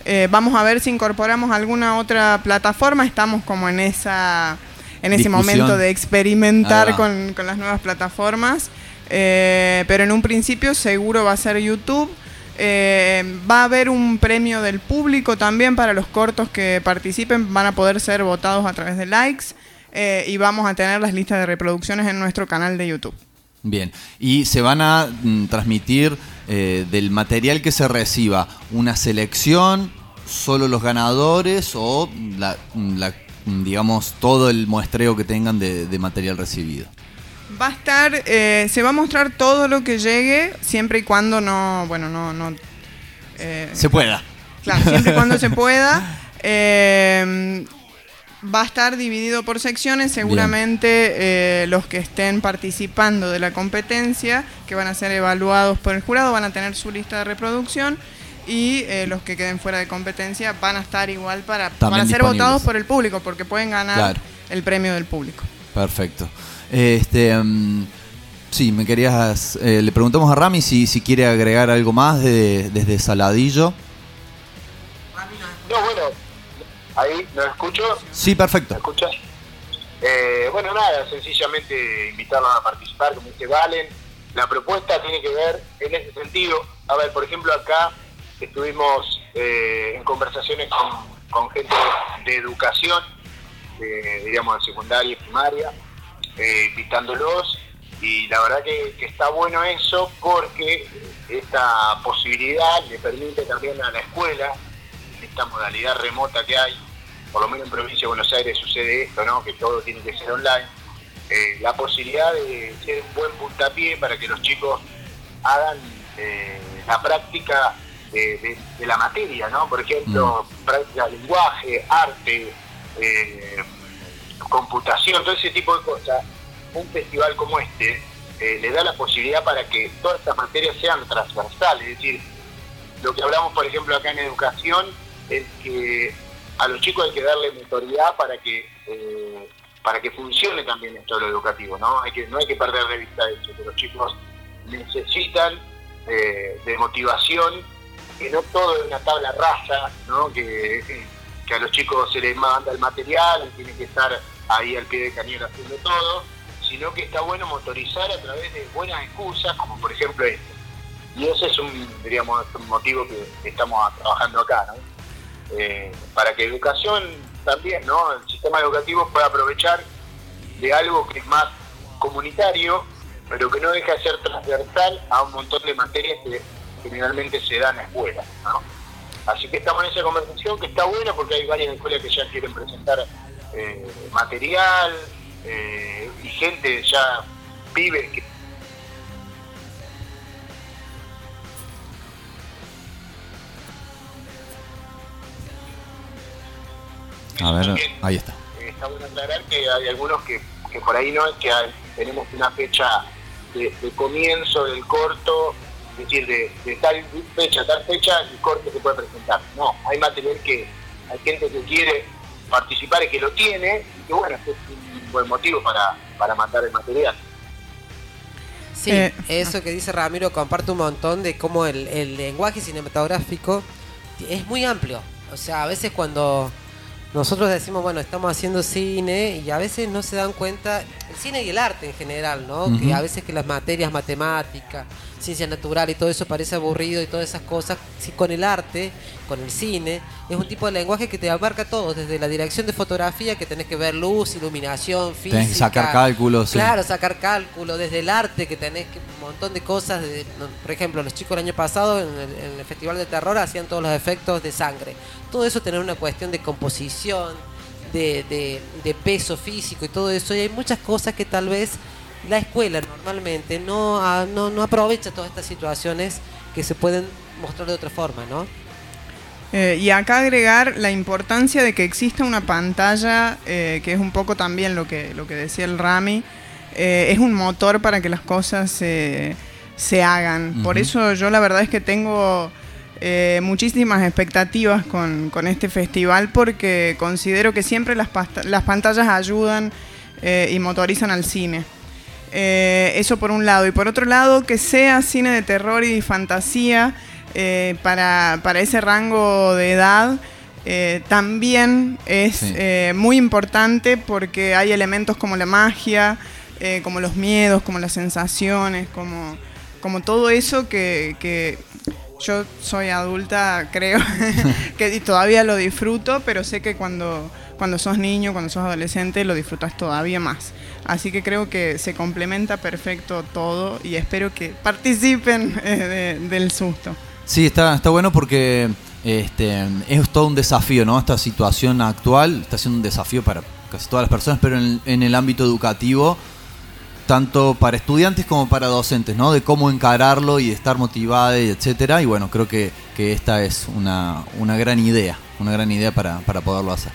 Eh, vamos a ver si incorporamos alguna otra plataforma. Estamos como en esa en ese Discusión. momento de experimentar con, con las nuevas plataformas. Eh, pero en un principio seguro va a ser YouTube. Eh, va a haber un premio del público también para los cortos que participen. Van a poder ser votados a través de likes. Eh, y vamos a tener las listas de reproducciones en nuestro canal de YouTube. Bien. Y se van a mm, transmitir eh, del material que se reciba una selección, solo los ganadores o la, la, digamos todo el muestreo que tengan de, de material recibido. Va a estar, eh, se va a mostrar todo lo que llegue, siempre y cuando no, bueno, no, no. eh, Se pueda. Claro, siempre y cuando se pueda. Eh, va a estar dividido por secciones, seguramente eh, los que estén participando de la competencia, que van a ser evaluados por el jurado, van a tener su lista de reproducción y eh, los que queden fuera de competencia van a estar igual para, para ser votados por el público, porque pueden ganar Claro. el premio del público. Perfecto. Este, mm, sí, me querías. eh, le preguntamos a Rami si, si quiere agregar algo más de- desde Saladillo. No, bueno, ahí, ¿me escucho? Sí, perfecto. ¿Me escuchas? Eh, bueno, nada, sencillamente invitarlos a participar, como dice Valen. La propuesta tiene que ver en ese sentido. A ver, por ejemplo, acá estuvimos eh, en conversaciones con, con gente de educación, de, digamos, de secundaria y primaria, eh, invitándolos. Y la verdad que, que está bueno eso porque esta posibilidad le permite también a la escuela, esta modalidad remota que hay, por lo menos en provincia de Buenos Aires sucede esto, ¿no? que todo tiene que ser online, eh, la posibilidad de ser un buen puntapié para que los chicos hagan eh, la práctica de, de- de la materia, ¿no? Por ejemplo, práctica de lenguaje, arte, eh, computación, todo ese tipo de cosas. Un festival como este le da la posibilidad para que todas estas materias sean transversales, es decir, lo que hablamos, por ejemplo, acá en educación, es que a los chicos hay que darle mentoría para que eh, para que funcione también esto de lo educativo, ¿no? Hay que, no hay que perder de vista eso, que los chicos necesitan eh, de motivación, que no todo es una tabla rasa, ¿no? Que, que a los chicos se les manda el material tienen que estar ahí al pie de cañón haciendo todo, sino que está bueno motorizar a través de buenas excusas, como por ejemplo este. Y ese es un, diríamos, un motivo que, estamos trabajando acá. Eh, para que educación también, ¿no? El sistema educativo pueda aprovechar de algo que es más comunitario, pero que no deja de ser transversal a un montón de materias que generalmente se dan en la escuela, ¿no? Así que estamos en esa conversación que está buena porque hay varias escuelas que ya quieren presentar eh, material eh, y gente ya vive que A ver, ahí está. Eh, está bueno aclarar que hay algunos que, que por ahí no, que hay- tenemos una fecha de, de comienzo del corto decir de, de tal fecha tal fecha el corte se puede presentar. No, hay material que hay gente que quiere participar y que lo tiene y que bueno, este es un buen motivo para, para mandar el material. Sí, Eh, eso que dice Ramiro comparte un montón de cómo el, el lenguaje cinematográfico es muy amplio. O sea, a veces cuando nosotros decimos, bueno, estamos haciendo cine y a veces no se dan cuenta, el cine y el arte en general, ¿no? Ujú. Que a veces que las materias matemáticas, ciencia natural y todo eso parece aburrido y todas esas cosas, si con el arte, con el cine, es un tipo de lenguaje que te abarca todo, desde la dirección de fotografía, que tenés que ver luz, iluminación, física. Tenés que sacar cálculos, sí. Claro, sacar cálculo, desde el arte, que tenés que, un montón de cosas. de- por ejemplo, los chicos el año pasado en el, en el Festival de Terror hacían todos los efectos de sangre. Todo eso tener una cuestión de composición, de, de- de peso físico y todo eso. Y hay muchas cosas que tal vez la escuela normalmente no, no, no aprovecha todas estas situaciones que se pueden mostrar de otra forma, ¿no? Eh, y acá agregar la importancia de que exista una pantalla, eh, que es un poco también lo que, lo que decía el Rami, eh, es un motor para que las cosas se, se hagan. Por eso yo la verdad es que tengo eh, muchísimas expectativas con, con este festival porque considero que siempre las, las pantallas ayudan eh, y motorizan al cine. Eh, eso por un lado. Y por otro lado, que sea cine de terror y fantasía para, para ese rango de edad. también es Sí. muy importante porque hay elementos como la magia, como los miedos, como las sensaciones, como, como todo eso que, que yo soy adulta, creo, que todavía lo disfruto, pero sé que cuando, cuando sos niño, cuando sos adolescente, lo disfrutas todavía más. Así que creo que se complementa perfecto todo y espero que participen eh, de- del susto. Sí, está, está bueno porque este, es todo un desafío, ¿no? Esta situación actual está siendo un desafío para casi todas las personas, pero en, en el ámbito educativo, tanto para estudiantes como para docentes, ¿no? De cómo encararlo y estar motivada y etcétera. Y bueno, creo que, que esta es una, una gran idea, una gran idea para, para poderlo hacer.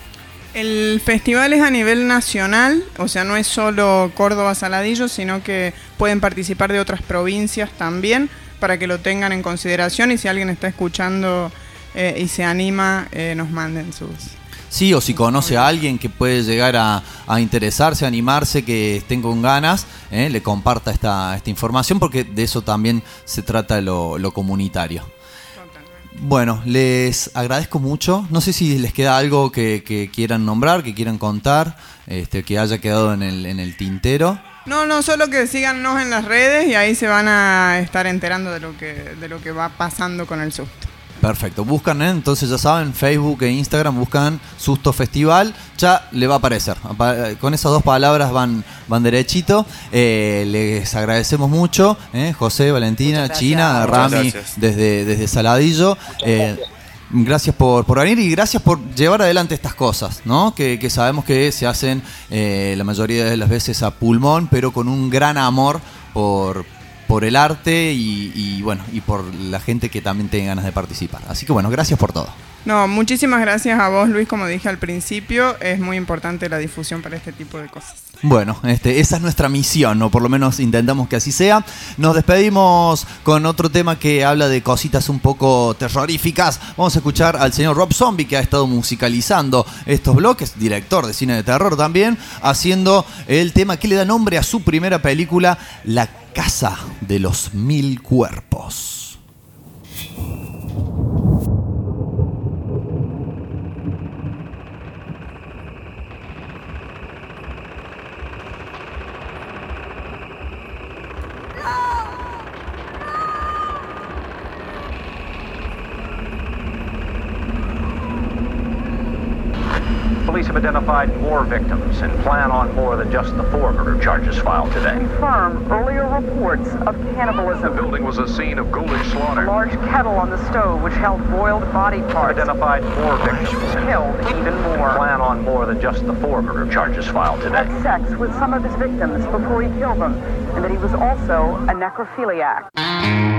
El festival es a nivel nacional, o sea, no es solo Córdoba Saladillo, sino que pueden participar de otras provincias también para que lo tengan en consideración y si alguien está escuchando eh, y se anima, eh, nos manden sus... Sí, o si conoce a alguien que puede llegar a, a interesarse, a animarse, que estén con ganas, ¿eh? le comparta esta, esta información porque de eso también se trata lo, lo comunitario. Bueno, les agradezco mucho. No sé si les queda algo que, que quieran nombrar, que quieran contar, este, que haya quedado en el, en el tintero. No, no, solo que síganos en las redes y ahí se van a estar enterando de lo que, de lo que va pasando con el susto. Perfecto, buscan, ¿eh? entonces ya saben, Facebook e Instagram buscan Susto Festival, ya le va a aparecer. Apa- Con esas dos palabras van, van derechito. Eh, les agradecemos mucho, ¿eh? José, Valentina, China. Rami, desde, desde Saladillo. Gracias por, por venir y gracias por llevar adelante estas cosas, ¿no? Que, que sabemos que se hacen eh, la mayoría de las veces a pulmón, pero con un gran amor por, por el arte y, y, bueno, y por la gente que también tenga ganas de participar. Así que bueno, gracias por todo. No, muchísimas gracias a vos, Luis, como dije al principio, es muy importante la difusión para este tipo de cosas. Bueno, este, esa es nuestra misión, o por lo menos intentamos que así sea. Nos despedimos con otro tema que habla de cositas un poco terroríficas. Vamos a escuchar al señor Rob Zombie, que ha estado musicalizando estos bloques, director de cine de terror también, haciendo el tema que le da nombre a su primera película, La Casa de los Mil Cuerpos. Identified more victims and plan on more than just the four murder charges filed today. confirm earlier reports of cannibalism. The building was a scene of ghoulish slaughter. A large kettle on the stove which held boiled body parts. Identified more victims and Killed even more. plan on more than just the four murder charges filed today. Had sex with some of his victims before he killed them, and that he was also a necrophiliac.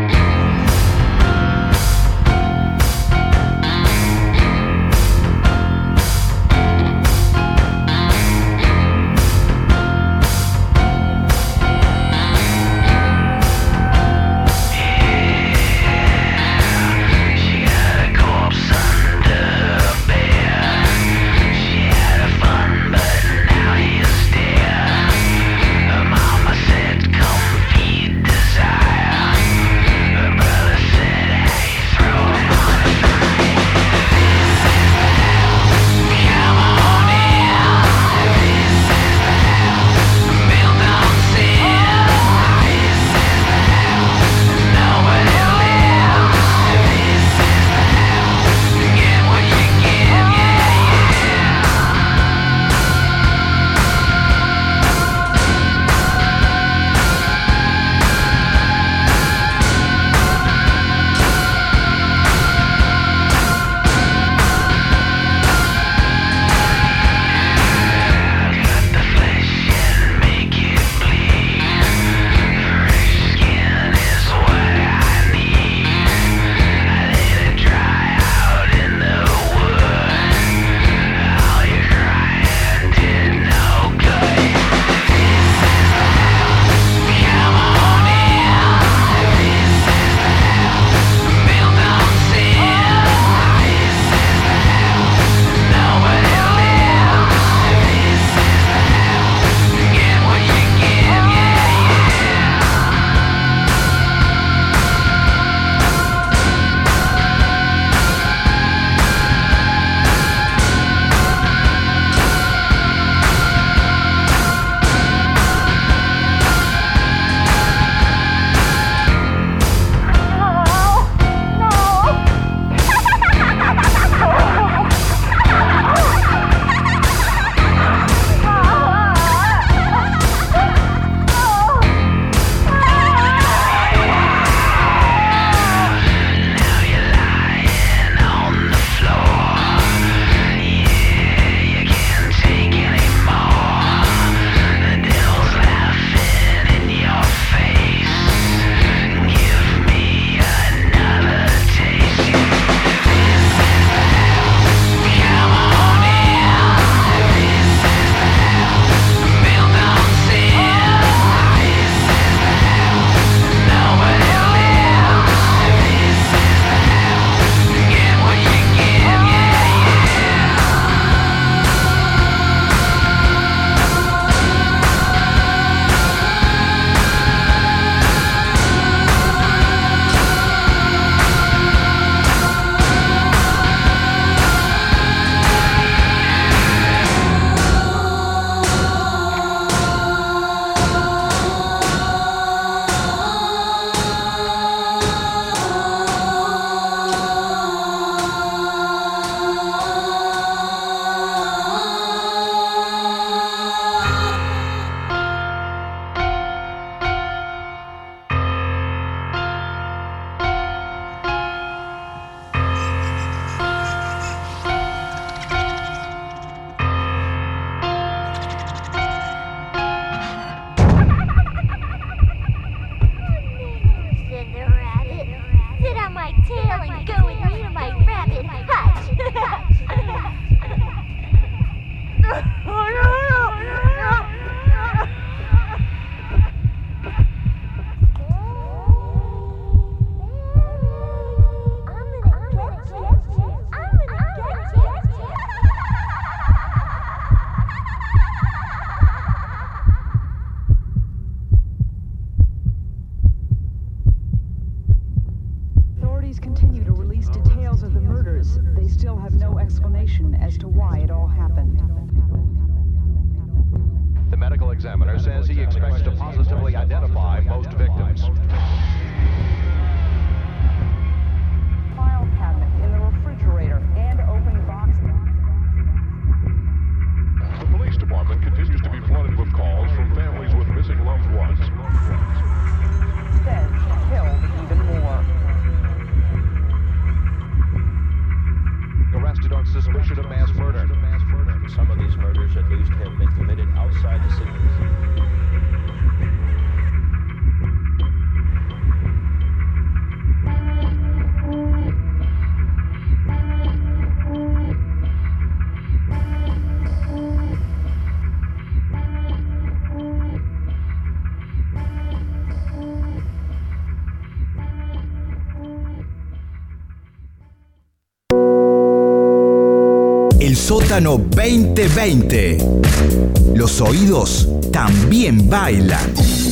Sótano 2020. Los oídos también bailan.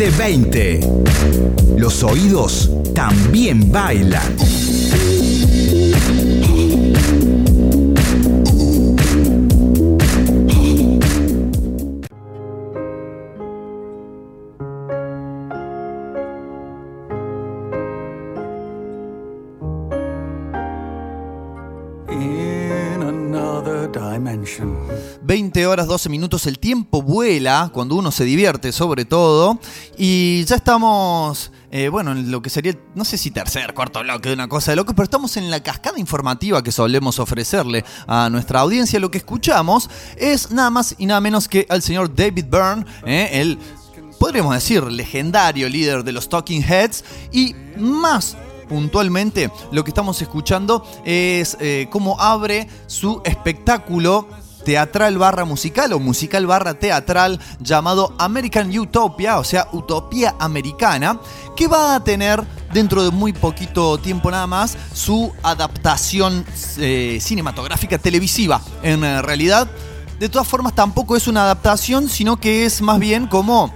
2020. Los oídos también bailan. 20 horas 12 minutos, el tiempo vuela cuando uno se divierte sobre todo y ya estamos, eh, bueno, en lo que sería, no sé si tercer, cuarto bloque de una cosa de loco, pero estamos en la cascada informativa que solemos ofrecerle a nuestra audiencia. Lo que escuchamos es nada más y nada menos que al señor David Byrne, eh, el, podríamos decir, legendario líder de los Talking Heads y más puntualmente lo que estamos escuchando es eh, cómo abre su espectáculo teatral barra musical o musical barra teatral llamado American Utopia, o sea, Utopía Americana, que va a tener dentro de muy poquito tiempo nada más su adaptación eh, cinematográfica televisiva. En realidad, de todas formas, tampoco es una adaptación, sino que es más bien como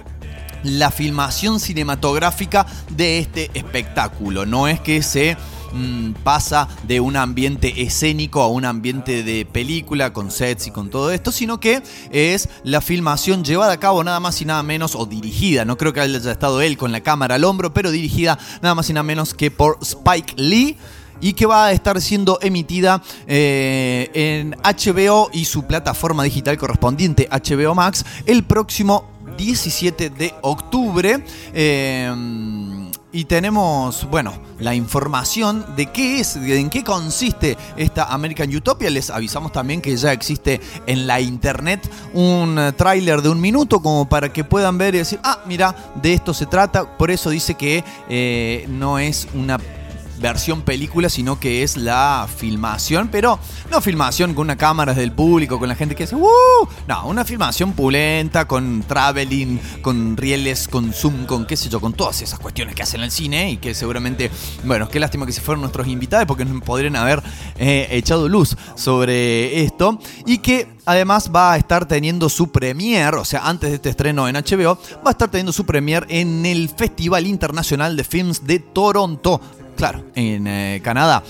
la filmación cinematográfica de este espectáculo. No es que se mm, pasa de un ambiente escénico a un ambiente de película con sets y con todo esto, sino que es la filmación llevada a cabo nada más y nada menos, o dirigida, no creo que haya estado él con la cámara al hombro, pero dirigida nada más y nada menos que por Spike Lee y que va a estar siendo emitida eh, en HBO y su plataforma digital correspondiente HBO Max el próximo 17 de octubre. Eh, y tenemos, bueno, la información de qué es, de en qué consiste esta American Utopia. Les avisamos también que ya existe en la internet un eh, tráiler de un minuto como para que puedan ver y decir, ah, mira, de esto se trata. Por eso dice que eh, no es una versión película, sino que es la filmación, pero no filmación con una cámara del público, con la gente que dice, ¡Uh! No, una filmación pulenta, con traveling, con rieles, con zoom, con qué sé yo, con todas esas cuestiones que hacen en el cine y que seguramente, bueno, qué lástima que se fueron nuestros invitados porque nos podrían haber eh, echado luz sobre esto y que además va a estar teniendo su premier, o sea, antes de este estreno en HBO, va a estar teniendo su premier en el Festival Internacional de Films de Toronto, claro, en eh, Canadá.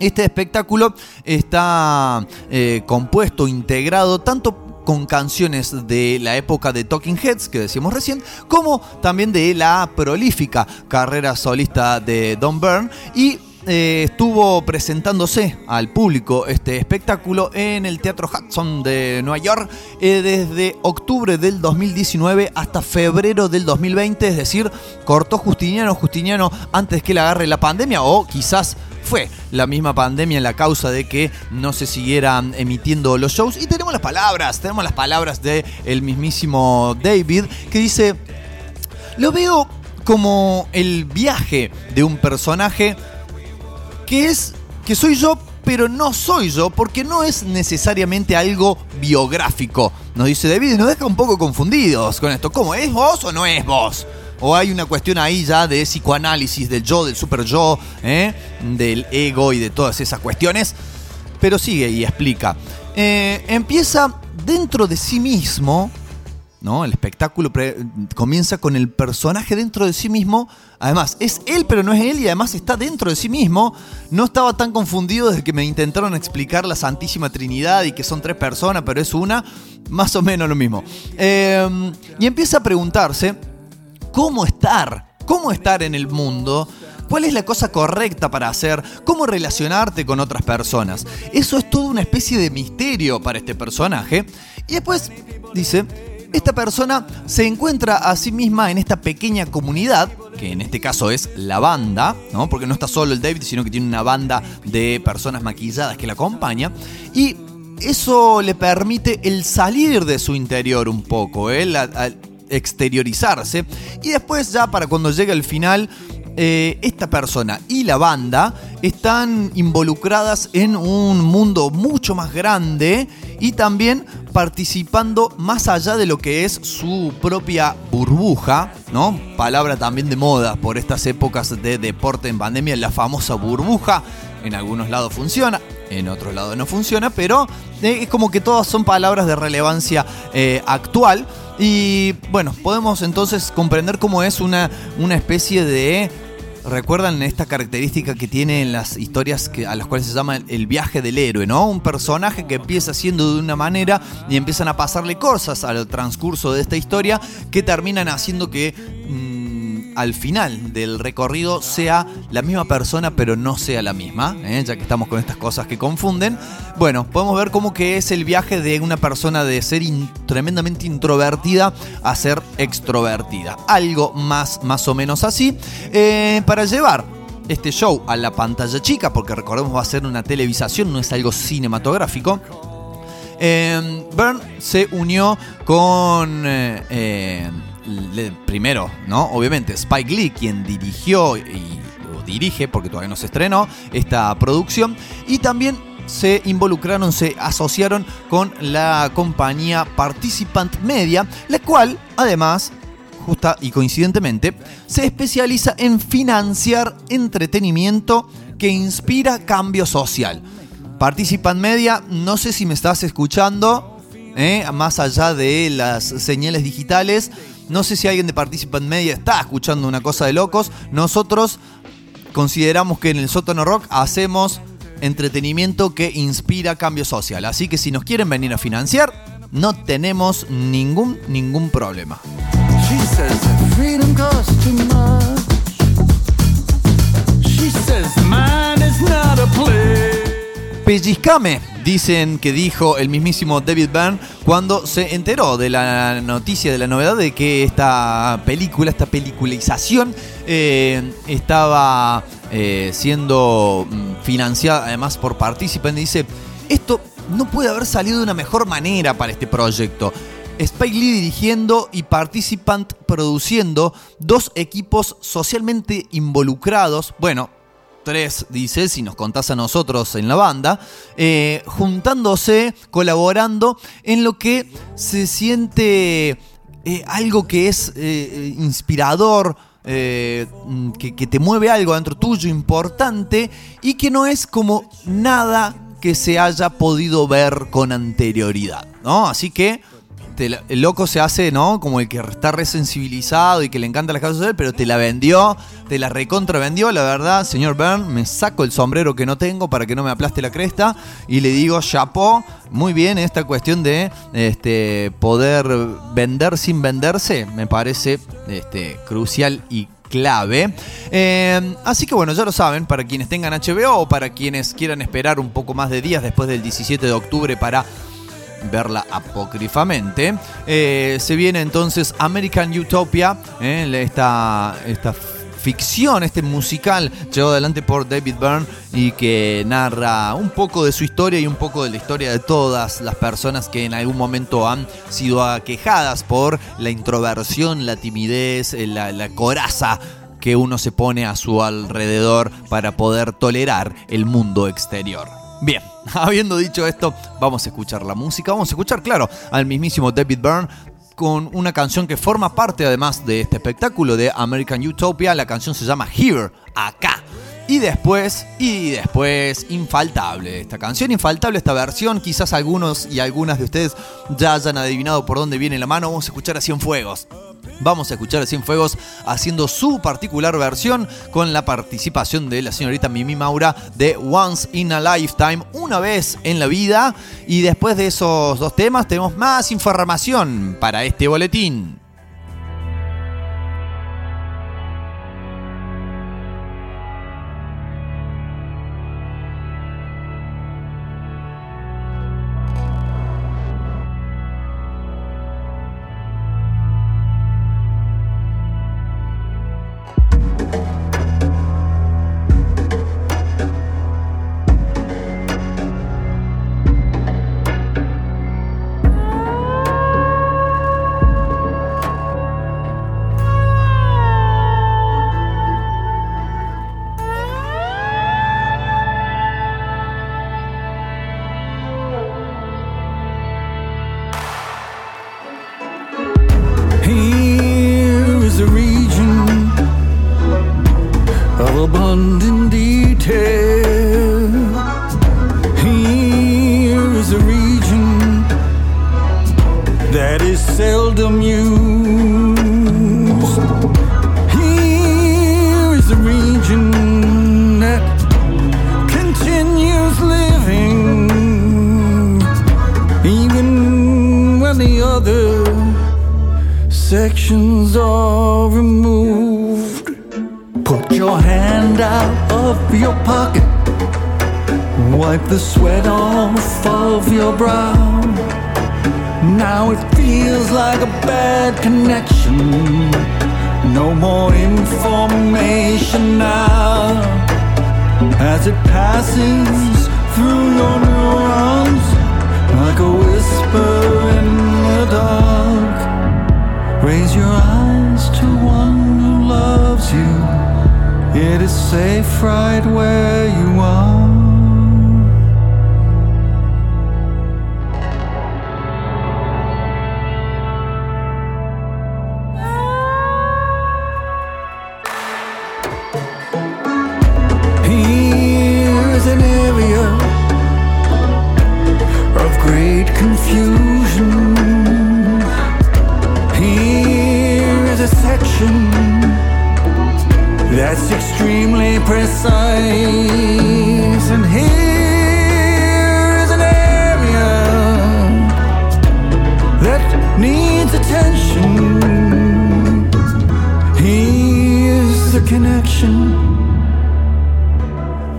Este espectáculo está eh, compuesto, integrado tanto con canciones de la época de Talking Heads, que decíamos recién, como también de la prolífica carrera solista de Don Byrne y eh, estuvo presentándose al público este espectáculo en el Teatro Hudson de Nueva York eh, desde octubre del 2019 hasta febrero del 2020, es decir, cortó Justiniano Justiniano antes que le agarre la pandemia o quizás fue la misma pandemia la causa de que no se siguieran emitiendo los shows. Y tenemos las palabras, tenemos las palabras del el mismísimo David que dice, lo veo como el viaje de un personaje que es que soy yo, pero no soy yo, porque no es necesariamente algo biográfico. Nos dice David y nos deja un poco confundidos con esto. ¿Cómo? ¿Es vos o no es vos? O hay una cuestión ahí ya de psicoanálisis del yo, del super yo, ¿eh? del ego y de todas esas cuestiones. Pero sigue y explica. Eh, empieza dentro de sí mismo, ¿no? El espectáculo comienza con el personaje dentro de sí mismo. Además, es él, pero no es él, y además está dentro de sí mismo. No estaba tan confundido desde que me intentaron explicar la Santísima Trinidad y que son tres personas, pero es una. Más o menos lo mismo. Eh, y empieza a preguntarse cómo estar, cómo estar en el mundo. ¿Cuál es la cosa correcta para hacer? ¿Cómo relacionarte con otras personas? Eso es toda una especie de misterio para este personaje. Y después dice, esta persona se encuentra a sí misma en esta pequeña comunidad, que en este caso es la banda, ¿no? Porque no está solo el David, sino que tiene una banda de personas maquilladas que la acompaña. Y eso le permite el salir de su interior un poco, ¿eh? La- al exteriorizarse. Y después ya para cuando llega el final, eh, esta persona y la banda están involucradas en un mundo mucho más grande y también participando más allá de lo que es su propia burbuja, ¿no? Palabra también de moda por estas épocas de deporte en pandemia, la famosa burbuja. En algunos lados funciona, en otros lados no funciona, pero eh, es como que todas son palabras de relevancia eh, actual. Y bueno, podemos entonces comprender cómo es una, una especie de... ¿Recuerdan esta característica que tienen las historias a las cuales se llama el viaje del héroe, ¿no? Un personaje que empieza siendo de una manera y empiezan a pasarle cosas al transcurso de esta historia que terminan haciendo que mm, al final del recorrido sea la misma persona pero no sea la misma, ¿eh? ya que estamos con estas cosas que confunden. Bueno, podemos ver cómo que es el viaje de una persona de ser tremendamente introvertida a ser extrovertida. Algo más, más o menos así. Eh, para llevar este show a la pantalla chica, porque recordemos va a ser una televisación, no es algo cinematográfico. Eh, Byrne se unió con. eh, primero, ¿no? Obviamente, Spike Lee, quien dirigió y o dirige, porque todavía no se estrenó, esta producción. Y también se involucraron, se asociaron con la compañía Participant Media, la cual, además, justa y coincidentemente, se especializa en financiar entretenimiento que inspira cambio social. Participant Media, no sé si me estás escuchando, ¿eh? más allá de las señales digitales. No sé si alguien de Participant Media está escuchando una cosa de locos. Nosotros consideramos que en el sótano rock hacemos entretenimiento que inspira cambio social. Así que si nos quieren venir a financiar, no tenemos ningún, ningún problema. Pellizcame, dicen que dijo el mismísimo David Byrne cuando se enteró de la noticia, de la novedad de que esta película, esta peliculización, eh, estaba eh, siendo mm, financiada además por Participant. Dice, esto no puede haber salido de una mejor manera para este proyecto. Spike Lee dirigiendo y Participant produciendo, dos equipos socialmente involucrados, bueno, tres, dice, si nos contás a nosotros en la banda, eh, juntándose, colaborando en lo que se siente eh, algo que es eh, inspirador, mm, que, que te mueve algo dentro tuyo importante y que no es como nada que se haya podido ver con anterioridad, ¿no? Así que el loco se hace, ¿no? Como el que está resensibilizado y que le encanta las causas sociales, pero te la vendió, te la recontravendió, la verdad, señor Byrne, me saco el sombrero que no tengo para que no me aplaste la cresta y le digo, chapó, muy bien esta cuestión de este, poder vender sin venderse, me parece este, crucial y clave. Eh, así que bueno, ya lo saben, para quienes tengan HBO o para quienes quieran esperar un poco más de días después del 17 de octubre para verla apócrifamente. Eh, se viene entonces American Utopia, eh, esta, esta ficción, este musical llevado adelante por David Byrne y que narra un poco de su historia y un poco de la historia de todas las personas que en algún momento han sido aquejadas por la introversión, la timidez, eh, la, la coraza que uno se pone a su alrededor para poder tolerar el mundo exterior. Bien, habiendo dicho esto, vamos a escuchar la música, vamos a escuchar, claro, al mismísimo David Byrne con una canción que forma parte además de este espectáculo de American Utopia, la canción se llama Here, acá. Y después, y después, infaltable esta canción, infaltable esta versión. Quizás algunos y algunas de ustedes ya hayan adivinado por dónde viene la mano. Vamos a escuchar a Cienfuegos. Vamos a escuchar a Cienfuegos haciendo su particular versión con la participación de la señorita Mimi Maura de Once in a Lifetime, una vez en la vida. Y después de esos dos temas tenemos más información para este boletín.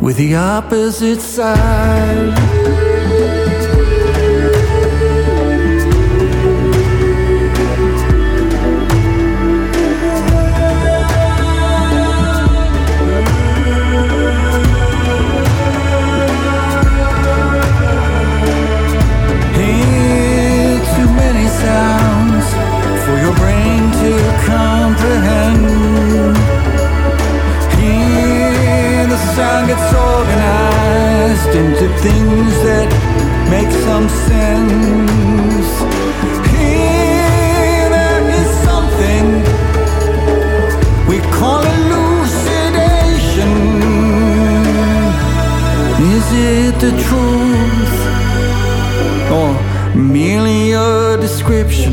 with the opposite side. into things that make some sense. Here there is something we call elucidation. Is it the truth or merely a description?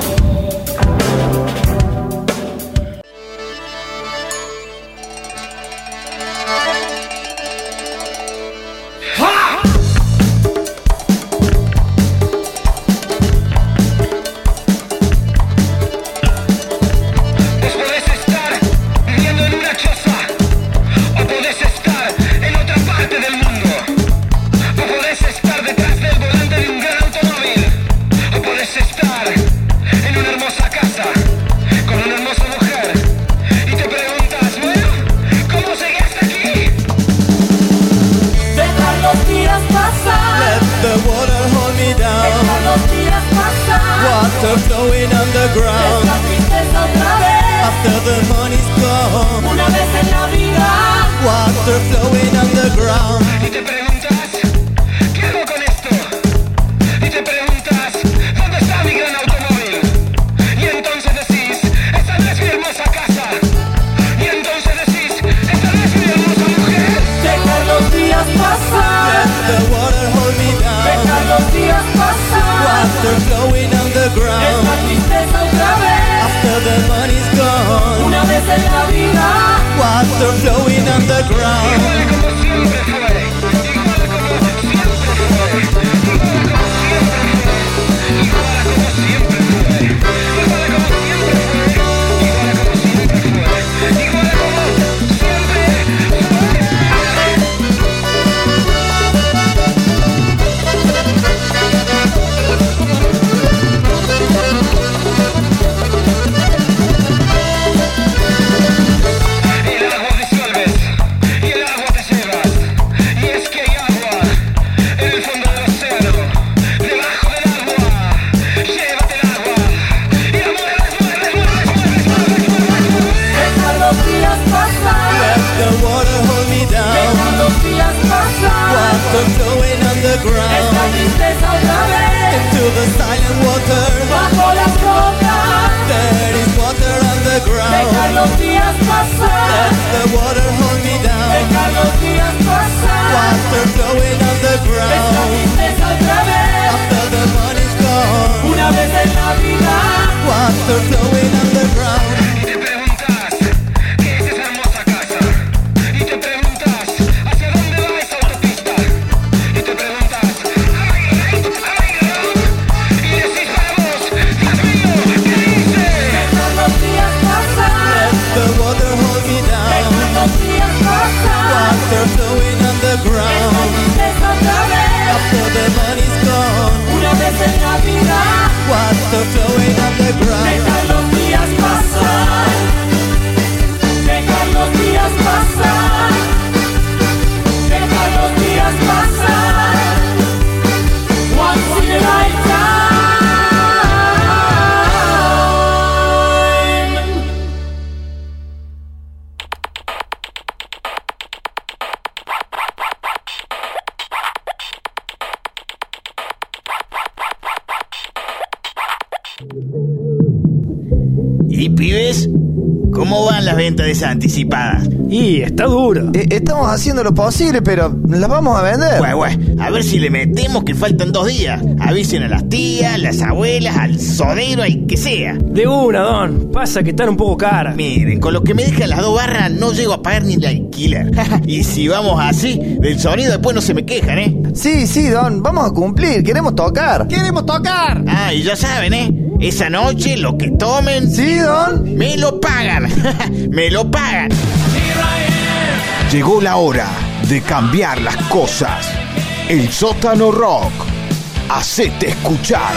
Anticipadas? Y está duro. estamos haciendo lo posible, pero las vamos a vender. Bueno, bueno, a ver si le metemos que faltan dos días. Avisen a las tías, las abuelas, al sodero, al que sea. De una, Don. Pasa que están un poco caras. Miren, con lo que me dejan las dos barras no llego a pagar ni el alquiler. y si vamos así, del sonido después no se me quejan, ¿eh? Sí, sí, Don. Vamos a cumplir. Queremos tocar. ¡Queremos tocar! Ah, y ya saben, ¿eh? Esa noche lo que tomen... Sí, Don. Me lo pagan. me lo pagan. Llegó la hora de cambiar las cosas. El sótano rock. Hacete escuchar.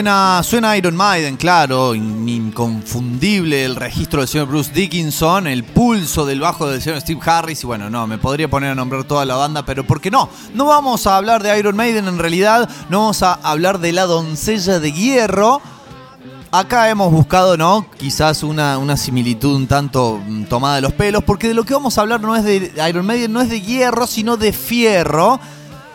Suena, Iron Maiden, claro, in- inconfundible el registro del señor Bruce Dickinson, el pulso del bajo del señor Steve Harris, y bueno, no, me podría poner a nombrar toda la banda, pero ¿por qué no? No vamos a hablar de Iron Maiden en realidad, no vamos a hablar de la doncella de hierro. Acá hemos buscado, ¿no? Quizás una, una similitud un tanto mm, tomada de los pelos, porque de lo que vamos a hablar no es de Iron Maiden, no es de hierro, sino de fierro.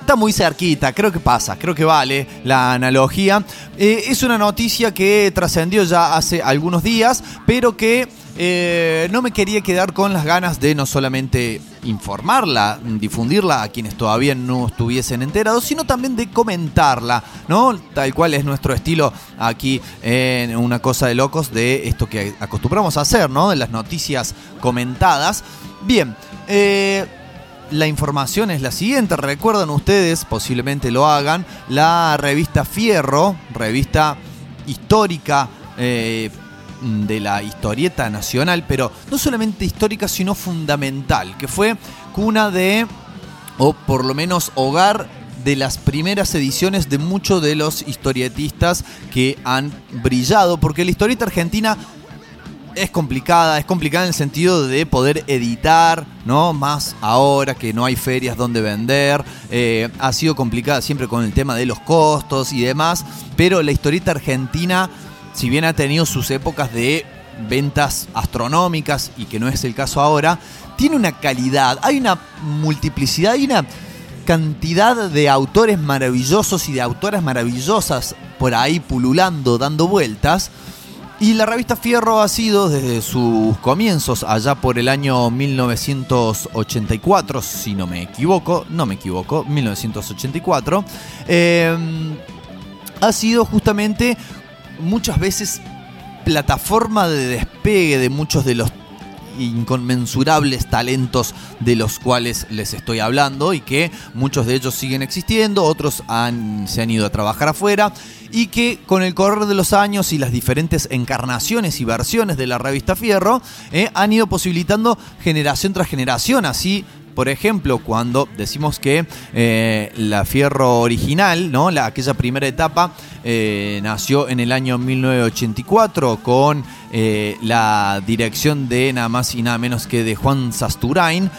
Está muy cerquita, creo que pasa, creo que vale la analogía. Eh, es una noticia que trascendió ya hace algunos días, pero que eh, no me quería quedar con las ganas de no solamente informarla, difundirla a quienes todavía no estuviesen enterados, sino también de comentarla, ¿no? Tal cual es nuestro estilo aquí en Una Cosa de Locos, de esto que acostumbramos a hacer, ¿no? De las noticias comentadas. Bien, eh, la información es la siguiente. Recuerdan ustedes, posiblemente lo hagan, la revista Fierro, revista histórica eh, de la historieta nacional, pero no solamente histórica, sino fundamental, que fue cuna de, o por lo menos hogar de las primeras ediciones de muchos de los historietistas que han brillado, porque la historieta argentina es complicada, es complicada en el sentido de poder editar, ¿no? Más ahora que no hay ferias donde vender. eh, ha sido complicada siempre con el tema de los costos y demás. Pero la historieta argentina, si bien ha tenido sus épocas de ventas astronómicas y que no es el caso ahora, tiene una calidad, hay una multiplicidad, hay una cantidad de autores maravillosos y de autoras maravillosas por ahí pululando, dando vueltas. Y la revista Fierro ha sido desde sus comienzos, allá por el año 1984, si no me equivoco, no me equivoco, 1984, eh, ha sido justamente muchas veces plataforma de despegue de muchos de los inconmensurables talentos de los cuales les estoy hablando y que muchos de ellos siguen existiendo, otros han, se han ido a trabajar afuera y que con el correr de los años y las diferentes encarnaciones y versiones de la revista Fierro eh, han ido posibilitando generación tras generación así Por ejemplo, cuando decimos que eh, la Fierro original, ¿no? La, aquella primera etapa, eh, nació en el año 1984 con la dirección de nada más y nada menos que de Juan Sasturain.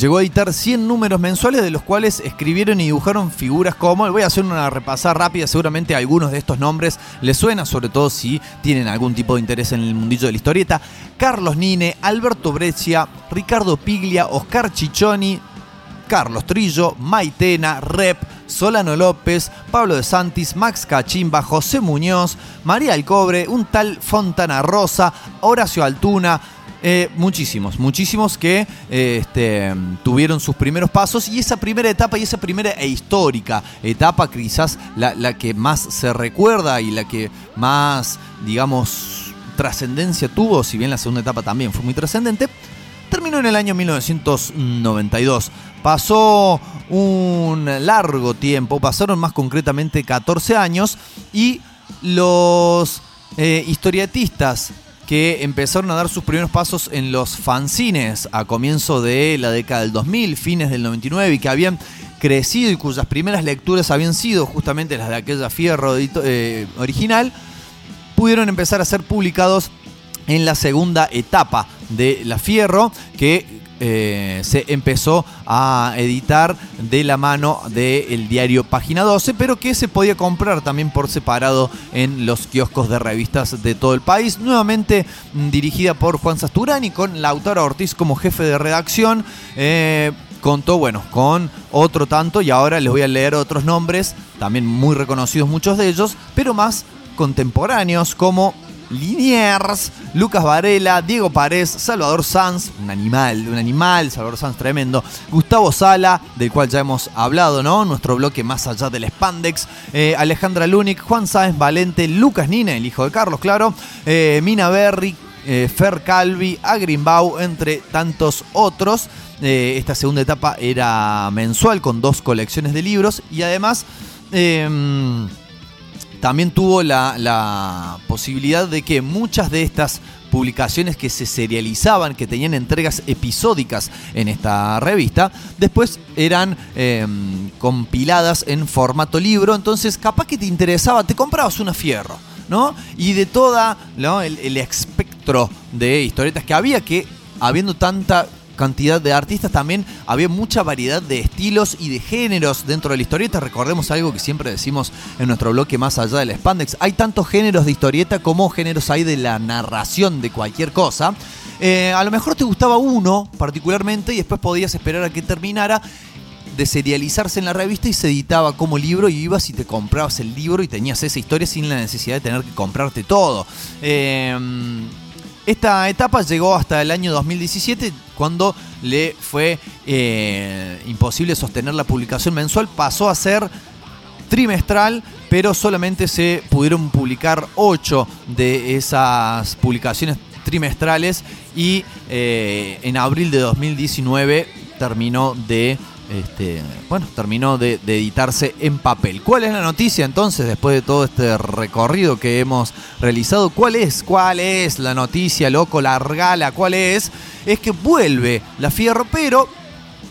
Llegó a editar 100 números mensuales de los cuales escribieron y dibujaron figuras como, voy a hacer una repasada rápida, seguramente algunos de estos nombres les suena, sobre todo si tienen algún tipo de interés en el mundillo de la historieta. Carlos Nine, Alberto Breccia, Ricardo Piglia, Oscar Chichoni, Carlos Trillo, Maitena, Rep, Solano López, Pablo de Santis, Max Cachimba, José Muñoz, María Alcobre, un tal Fontana Rosa, Horacio Altuna, eh, muchísimos, muchísimos que eh, este, tuvieron sus primeros pasos y esa primera etapa y esa primera e histórica etapa quizás la, que más se recuerda y la que más, digamos, trascendencia tuvo, si bien la segunda etapa también fue muy trascendente, terminó en el año 1992. Pasó un largo tiempo, pasaron más concretamente 14 años y los eh, historietistas que empezaron a dar sus primeros pasos en los fanzines a comienzo de la década del 2000, fines del 99, y que habían crecido y cuyas primeras lecturas habían sido justamente las de aquella fierro eh, original, pudieron empezar a ser publicados en la segunda etapa de La Fierro, que eh, se empezó a editar de la mano del diario Página 12, pero que se podía comprar también por separado en los kioscos de revistas de todo el país. Nuevamente mm, dirigida por Juan Sasturani, con Lautaro Ortiz como jefe de redacción. Eh, contó, bueno, con otro tanto y ahora les voy a leer otros nombres, también muy reconocidos muchos de ellos, pero más contemporáneos como Liniers, Lucas Varela, Diego Párez, Salvador Sanz, un animal, un animal, Salvador Sanz tremendo, Gustavo Sala, del cual ya hemos hablado, ¿no? Nuestro bloque más allá del Spandex, eh, Alejandra Lunik, Juan Sáenz Valente, Lucas Nina, el hijo de Carlos, claro, eh, Mina Berry, eh, Fer Calvi, Agrimbau, entre tantos otros. Esta segunda etapa era mensual con dos colecciones de libros y además em, también tuvo la, la posibilidad de que muchas de estas publicaciones que se serializaban, que tenían entregas episódicas en esta revista, después eran em, compiladas en formato libro, entonces capaz que te interesaba, te comprabas una fierro, ¿no? Y de toda ¿no? el, el espectro de historietas que había, que habiendo tanta cantidad de artistas, también había mucha variedad de estilos y de géneros dentro de la historieta. Recordemos algo que siempre decimos en nuestro bloque más allá del Spandex. Hay tantos géneros de historieta como géneros hay de la narración de cualquier cosa. Eh, a lo mejor te gustaba uno particularmente y después podías esperar a que terminara de serializarse en la revista y se editaba como libro y ibas y te comprabas el libro y tenías esa historia sin la necesidad de tener que comprarte todo. Eh, esta etapa llegó hasta el año 2017, cuando le fue eh, imposible sostener la publicación mensual. Pasó a ser trimestral, pero solamente se pudieron publicar 8 de esas publicaciones trimestrales y eh, en abril de 2019 terminó de este, bueno, terminó de, editarse en papel. ¿Cuál es la noticia entonces después de todo este recorrido que hemos realizado? ¿Cuál es? ¿Cuál es la noticia, loco? Largala, ¿cuál es? Es que vuelve la Fierro, pero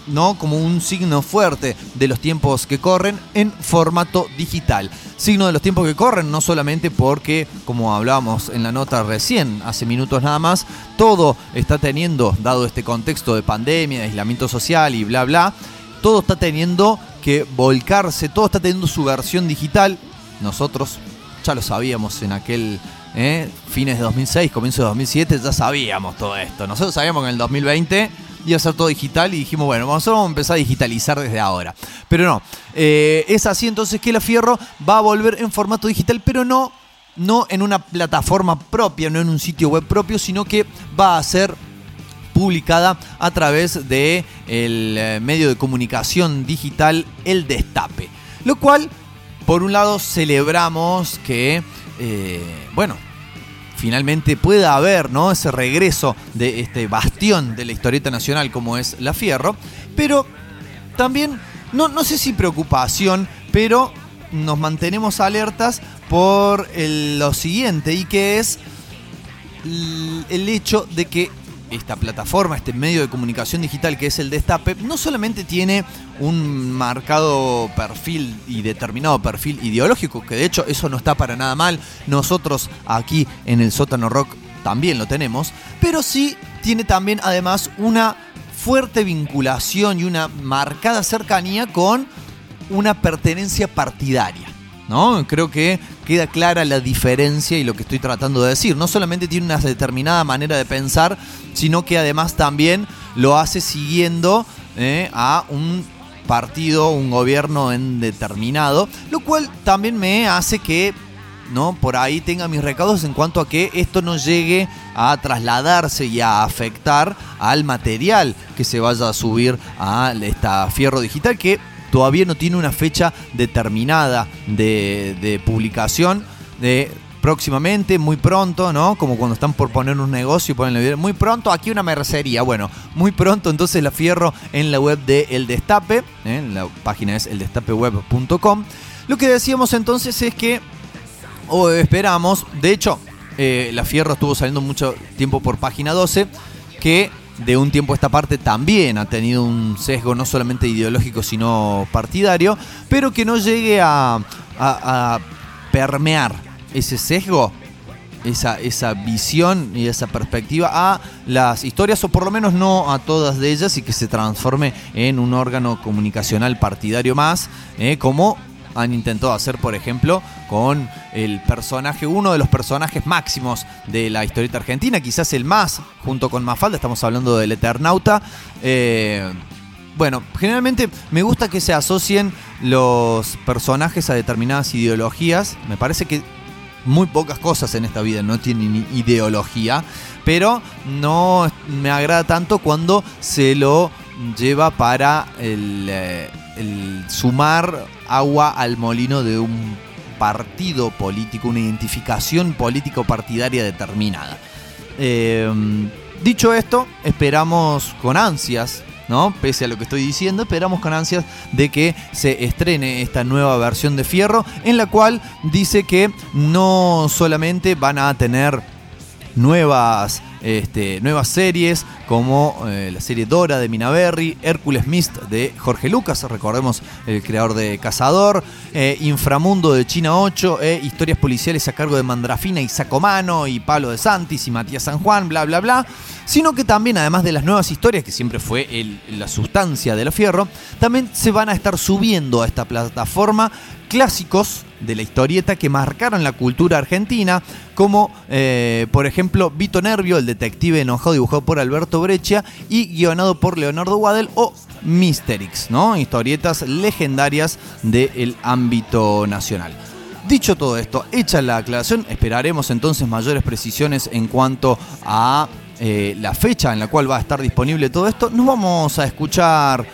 no como un signo fuerte de los tiempos que corren en formato digital. Signo de los tiempos que corren no solamente porque, como hablábamos en la nota recién, hace minutos nada más, todo está teniendo, dado este contexto de pandemia, de aislamiento social y bla bla, todo está teniendo que volcarse, todo está teniendo su versión digital. Nosotros ya lo sabíamos en aquel ¿eh? fines de 2006, comienzo de 2007, ya sabíamos todo esto. Nosotros sabíamos que en el 2020 iba a ser todo digital y dijimos, bueno, nosotros vamos a empezar a digitalizar desde ahora. Pero no, eh, es así entonces que la Fierro va a volver en formato digital, pero no, no en una plataforma propia, no en un sitio web propio, sino que va a ser publicada a través de el eh, medio de comunicación digital El Destape. Lo cual, por un lado, celebramos que, eh, bueno, finalmente pueda haber ¿no? ese regreso de este bastión de la historieta nacional como es La Fierro, pero también, no, no sé si preocupación, pero nos mantenemos alertas por lo siguiente y que es el hecho de que esta plataforma, este medio de comunicación digital que es el Destape, no solamente tiene un marcado perfil y determinado perfil ideológico, que de hecho eso no está para nada mal, nosotros aquí en el sótano rock también lo tenemos, pero sí tiene también además una fuerte vinculación y una marcada cercanía con una pertenencia partidaria. ¿No? Creo que queda clara la diferencia y lo que estoy tratando de decir. No solamente tiene una determinada manera de pensar, sino que además también lo hace siguiendo eh, a un partido, un gobierno en determinado, lo cual también me hace que ¿no? Por ahí tenga mis recaudos en cuanto a que esto no llegue a trasladarse y a afectar al material que se vaya a subir a esta fierro digital que todavía no tiene una fecha determinada de, publicación. De, próximamente, muy pronto, ¿no? Como cuando están por poner un negocio y ponen video. Muy pronto, aquí una mercería. Bueno, muy pronto entonces la fierro en la web de El Destape. ¿eh? La página es eldestapeweb.com. Lo que decíamos entonces es que o esperamos. De hecho, eh, la Fierro estuvo saliendo mucho tiempo por página 12, que de un tiempo a esta parte también ha tenido un sesgo no solamente ideológico, sino partidario, pero que no llegue a, permear ese sesgo. Esa, esa visión y esa perspectiva a las historias, o por lo menos no a todas de ellas, y que se transforme en un órgano comunicacional partidario más, eh, como han intentado hacer, por ejemplo, con el personaje, uno de los personajes máximos de la historieta argentina, quizás el más, junto con Mafalda, estamos hablando del Eternauta. Eh, bueno, generalmente me gusta que se asocien los personajes a determinadas ideologías. Me parece que muy pocas cosas en esta vida no tienen ideología, pero no me agrada tanto cuando se lo lleva para el, eh, el sumar agua al molino de un partido político, una identificación político-partidaria determinada. Eh, dicho esto, esperamos con ansias, ¿no? Pese a lo que estoy diciendo, esperamos con ansias de que se estrene esta nueva versión de Fierro, en la cual dice que no solamente van a tener nuevas, este, nuevas series como eh, la serie Dora de Mina Berry, Hércules Mist de Jorge Lucas, recordemos el creador de Cazador, eh, Inframundo de China 8, eh, historias policiales a cargo de Mandrafina y Sacomano y Pablo de Santis y Matías San Juan, bla bla bla, sino que también además de las nuevas historias, que siempre fue el- la sustancia de la Fierro, también se van a estar subiendo a esta plataforma clásicos de la historieta que marcaron la cultura argentina, como eh, por ejemplo Vito Nervio, el detective enojado dibujado por Alberto Breccia y guionado por Leonardo Waddell, o Mysterix, ¿no? Historietas legendarias del ámbito nacional. Dicho todo esto, hecha la aclaración, esperaremos entonces mayores precisiones en cuanto a eh, la fecha en la cual va a estar disponible todo esto. Nos vamos a escuchar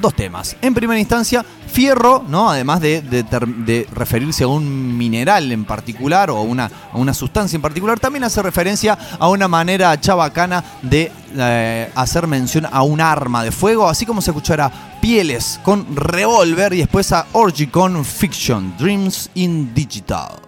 dos temas. En primera instancia, fierro, ¿no? Además de, referirse a un mineral en particular o a una, a una sustancia en particular, también hace referencia a una manera chabacana de eh, hacer mención a un arma de fuego, así como se escuchará Pieles con Revolver y después a Orgy con Fiction, Dreams in Digital.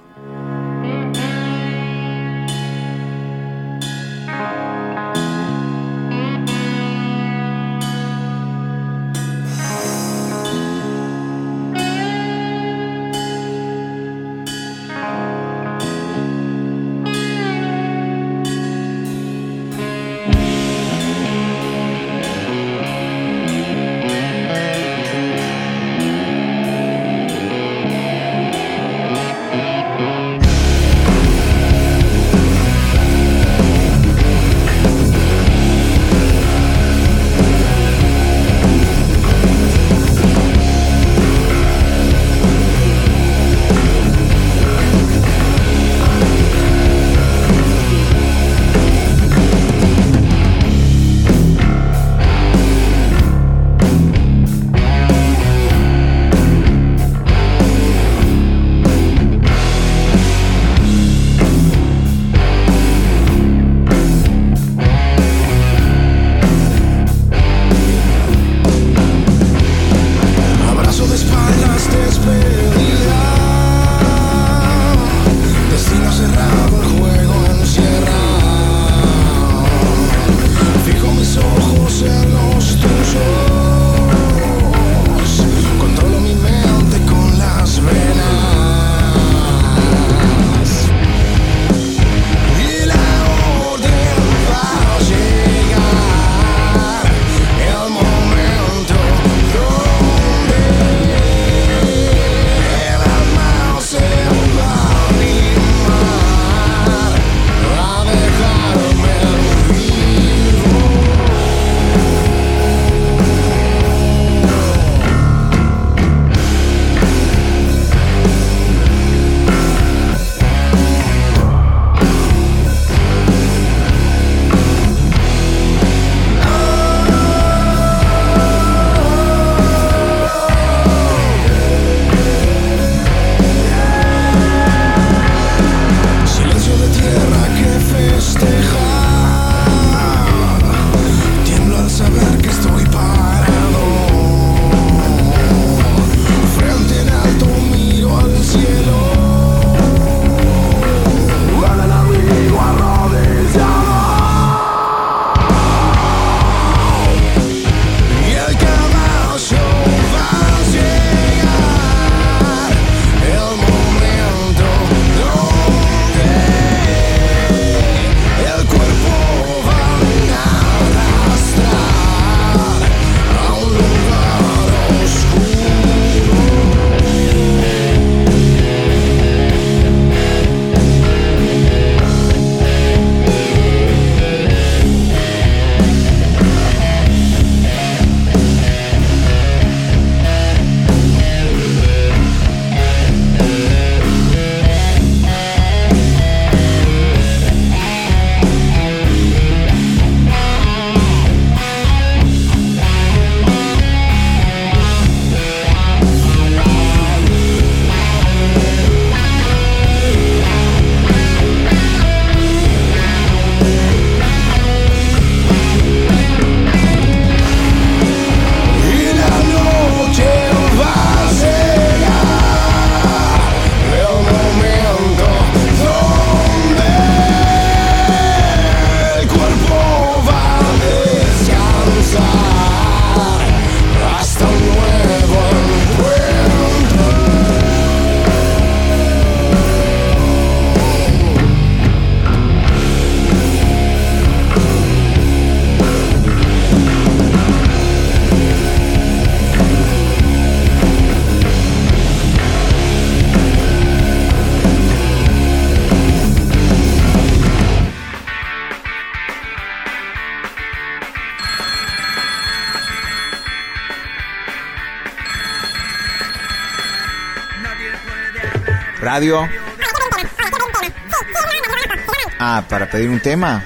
Ah, ah, para pedir un tema.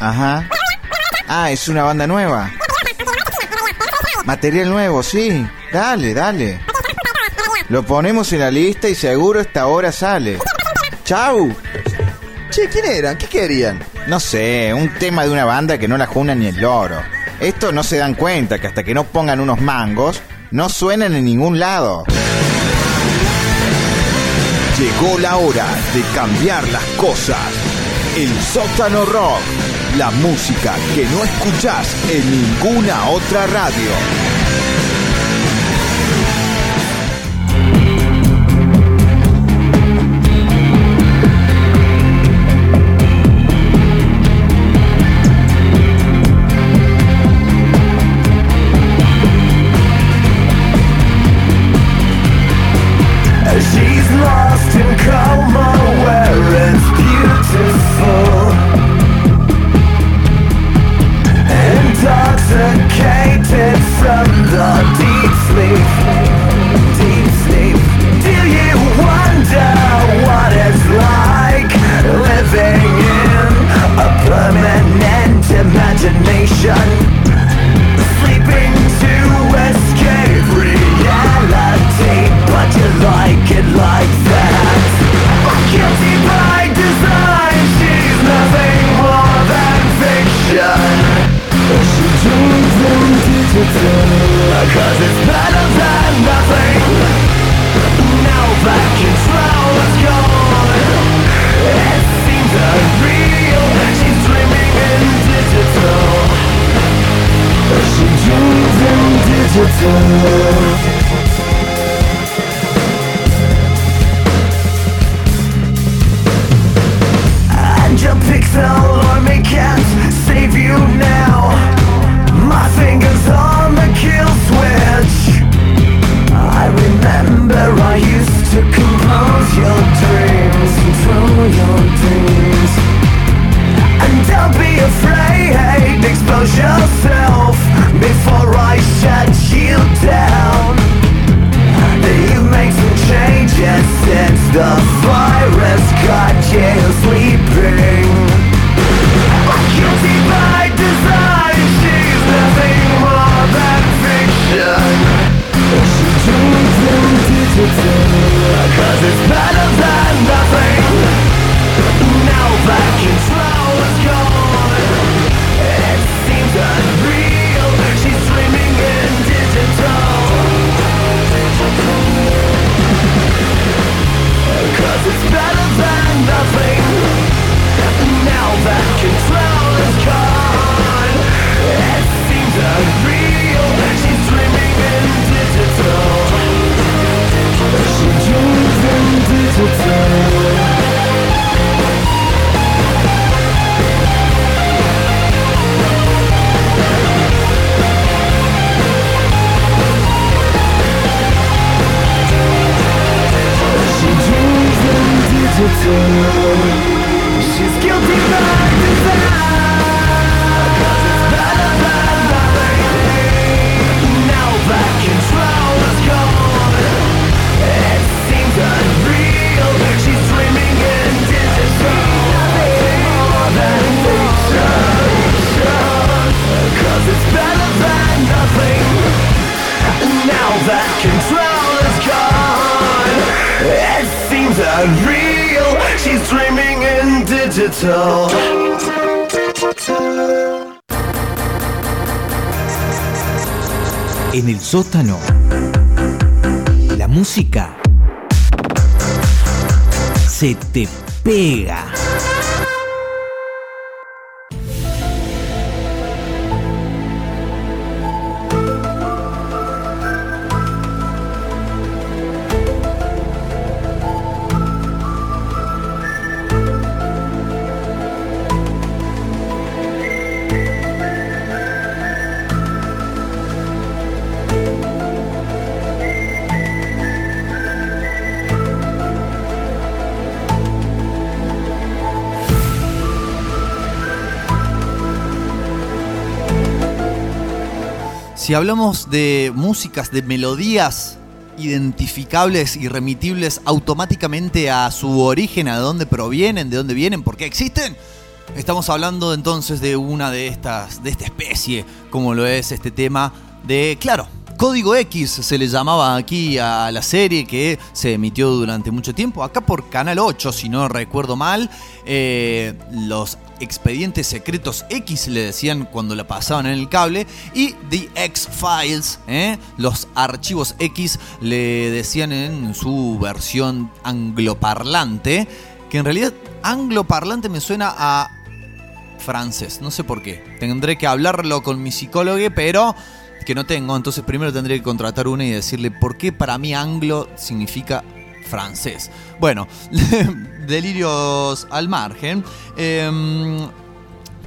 Ajá. Ah, es una banda nueva. Material nuevo, sí. Dale, dale. Lo ponemos en la lista y seguro esta hora sale. Chau. Che, ¿quién eran? ¿Qué querían? No sé, un tema de una banda que no la juna ni el loro. Estos no se dan cuenta que hasta que no pongan unos mangos, no suenan en ningún lado. Llegó la hora de cambiar las cosas. El sótano rock. La música que no escuchás en ninguna otra radio. Si hablamos de músicas, de melodías identificables y remitibles automáticamente a su origen, a dónde provienen, de dónde vienen, por qué existen, estamos hablando entonces de una de estas, de esta especie, como lo es este tema de, claro, Código X se le llamaba aquí a la serie que se emitió durante mucho tiempo, acá por Canal 8, si no recuerdo mal. Eh, los expedientes secretos X le decían cuando la pasaban en el cable. Y The X-Files, ¿eh? los archivos X le decían en su versión angloparlante. Que en realidad angloparlante me suena a francés, no sé por qué. Tendré que hablarlo con mi psicólogo, pero que no tengo, entonces primero tendré que contratar una y decirle por qué para mí anglo significa francés. Bueno, delirios al margen. Em,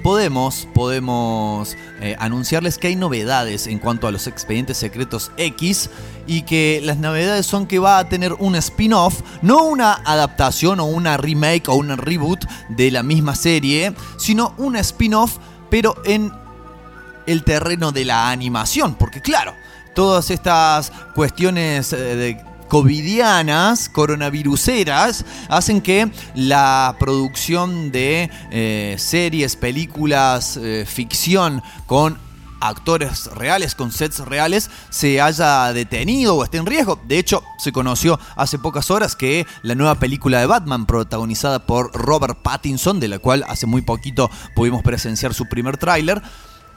podemos, podemos eh, anunciarles que hay novedades en cuanto a los expedientes secretos X y que las novedades son que va a tener un spin-off, no una adaptación o una remake o un reboot de la misma serie, sino un spin-off pero en el terreno de la animación, porque claro, todas estas cuestiones eh, de covidianas, coronaviruseras, hacen que la producción de eh, series, películas, eh, ficción con actores reales, con sets reales, se haya detenido o esté en riesgo. De hecho, se conoció hace pocas horas que la nueva película de Batman, protagonizada por Robert Pattinson, de la cual hace muy poquito pudimos presenciar su primer tráiler,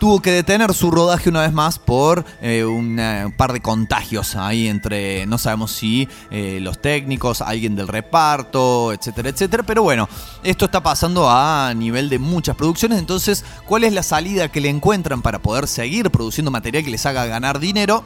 tuvo que detener su rodaje una vez más por eh, una- un par de contagios ahí entre, no sabemos si eh, los técnicos, alguien del reparto, etcétera, etcétera. Pero bueno, esto está pasando a nivel de muchas producciones. Entonces, ¿cuál es la salida que le encuentran para poder seguir produciendo material que les haga ganar dinero?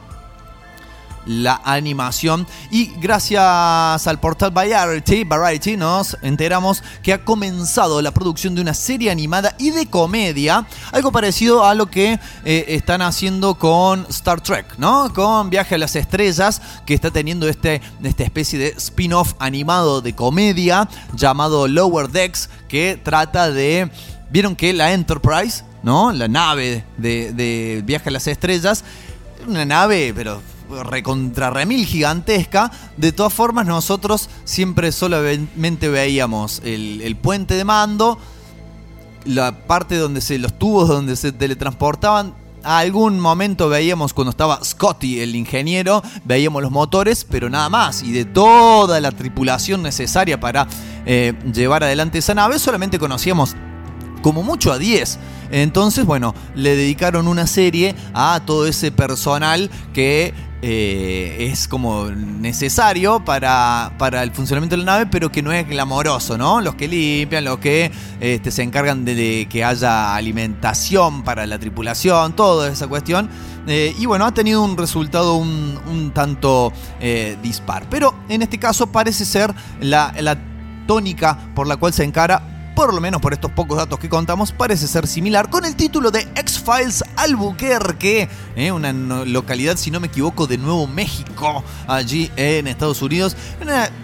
La animación y gracias al portal Variety, Variety nos enteramos que ha comenzado la producción de una serie animada y de comedia, algo parecido a lo que eh, están haciendo con Star Trek, ¿no? Con Viaje a las Estrellas, que está teniendo este, esta especie de spin-off animado de comedia llamado Lower Decks, que trata de... Vieron que la Enterprise, ¿no? La nave de, de Viaje a las Estrellas, una nave, pero recontra remil gigantesca. De todas formas, nosotros siempre solamente veíamos el, el puente de mando, la parte donde se, los tubos donde se teletransportaban. A algún momento veíamos cuando estaba Scotty, el ingeniero, veíamos los motores, pero nada más. Y de toda la tripulación necesaria para eh, llevar adelante esa nave, solamente conocíamos como mucho a 10. Entonces, bueno, le dedicaron una serie a todo ese personal que eh, es como necesario para, para el funcionamiento de la nave, pero que no es glamoroso, ¿no? Los que limpian, los que este, se encargan de, que haya alimentación para la tripulación, toda esa cuestión. Eh, y bueno, ha tenido un resultado un, un tanto eh, dispar. Pero en este caso parece ser la, la tónica por la cual se encara por lo menos por estos pocos datos que contamos, parece ser similar con el título de X-Files Albuquerque, eh, una localidad, si no me equivoco, de Nuevo México, allí en Estados Unidos.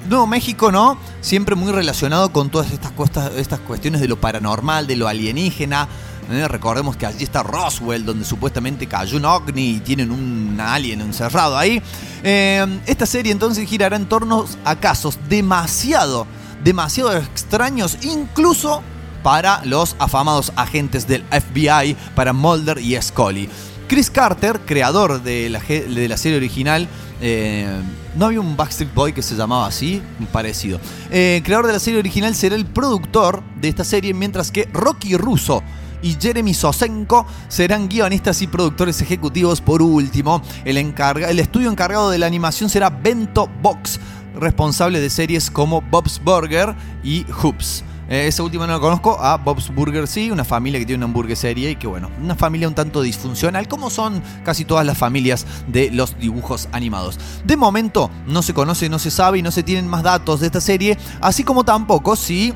Nuevo México, ¿no? Siempre muy relacionado con todas estas, costas- estas cuestiones de lo paranormal, de lo alienígena. Eh, recordemos que allí está Roswell, donde supuestamente cayó un ovni y tienen un alien encerrado ahí. Eh, esta serie entonces girará en torno a casos demasiado demasiado extraños, incluso para los afamados agentes del FBI, para Mulder y Scully. Chris Carter, creador de la, de la serie original, eh, no había un Backstreet Boy que se llamaba así, parecido. Eh, creador de la serie original será el productor de esta serie, mientras que Rocky Russo y Jeremy Sosenko serán guionistas y productores ejecutivos. Por último, el, encarga- el estudio encargado de la animación será Bento Box, responsable de series como Bob's Burger y Hoops. Eh, esa última no la conozco, a Bob's Burger sí, una familia que tiene una hamburguesería y que bueno, una familia un tanto disfuncional, como son casi todas las familias de los dibujos animados. De momento no se conoce, no se sabe y no se tienen más datos de esta serie, así como tampoco si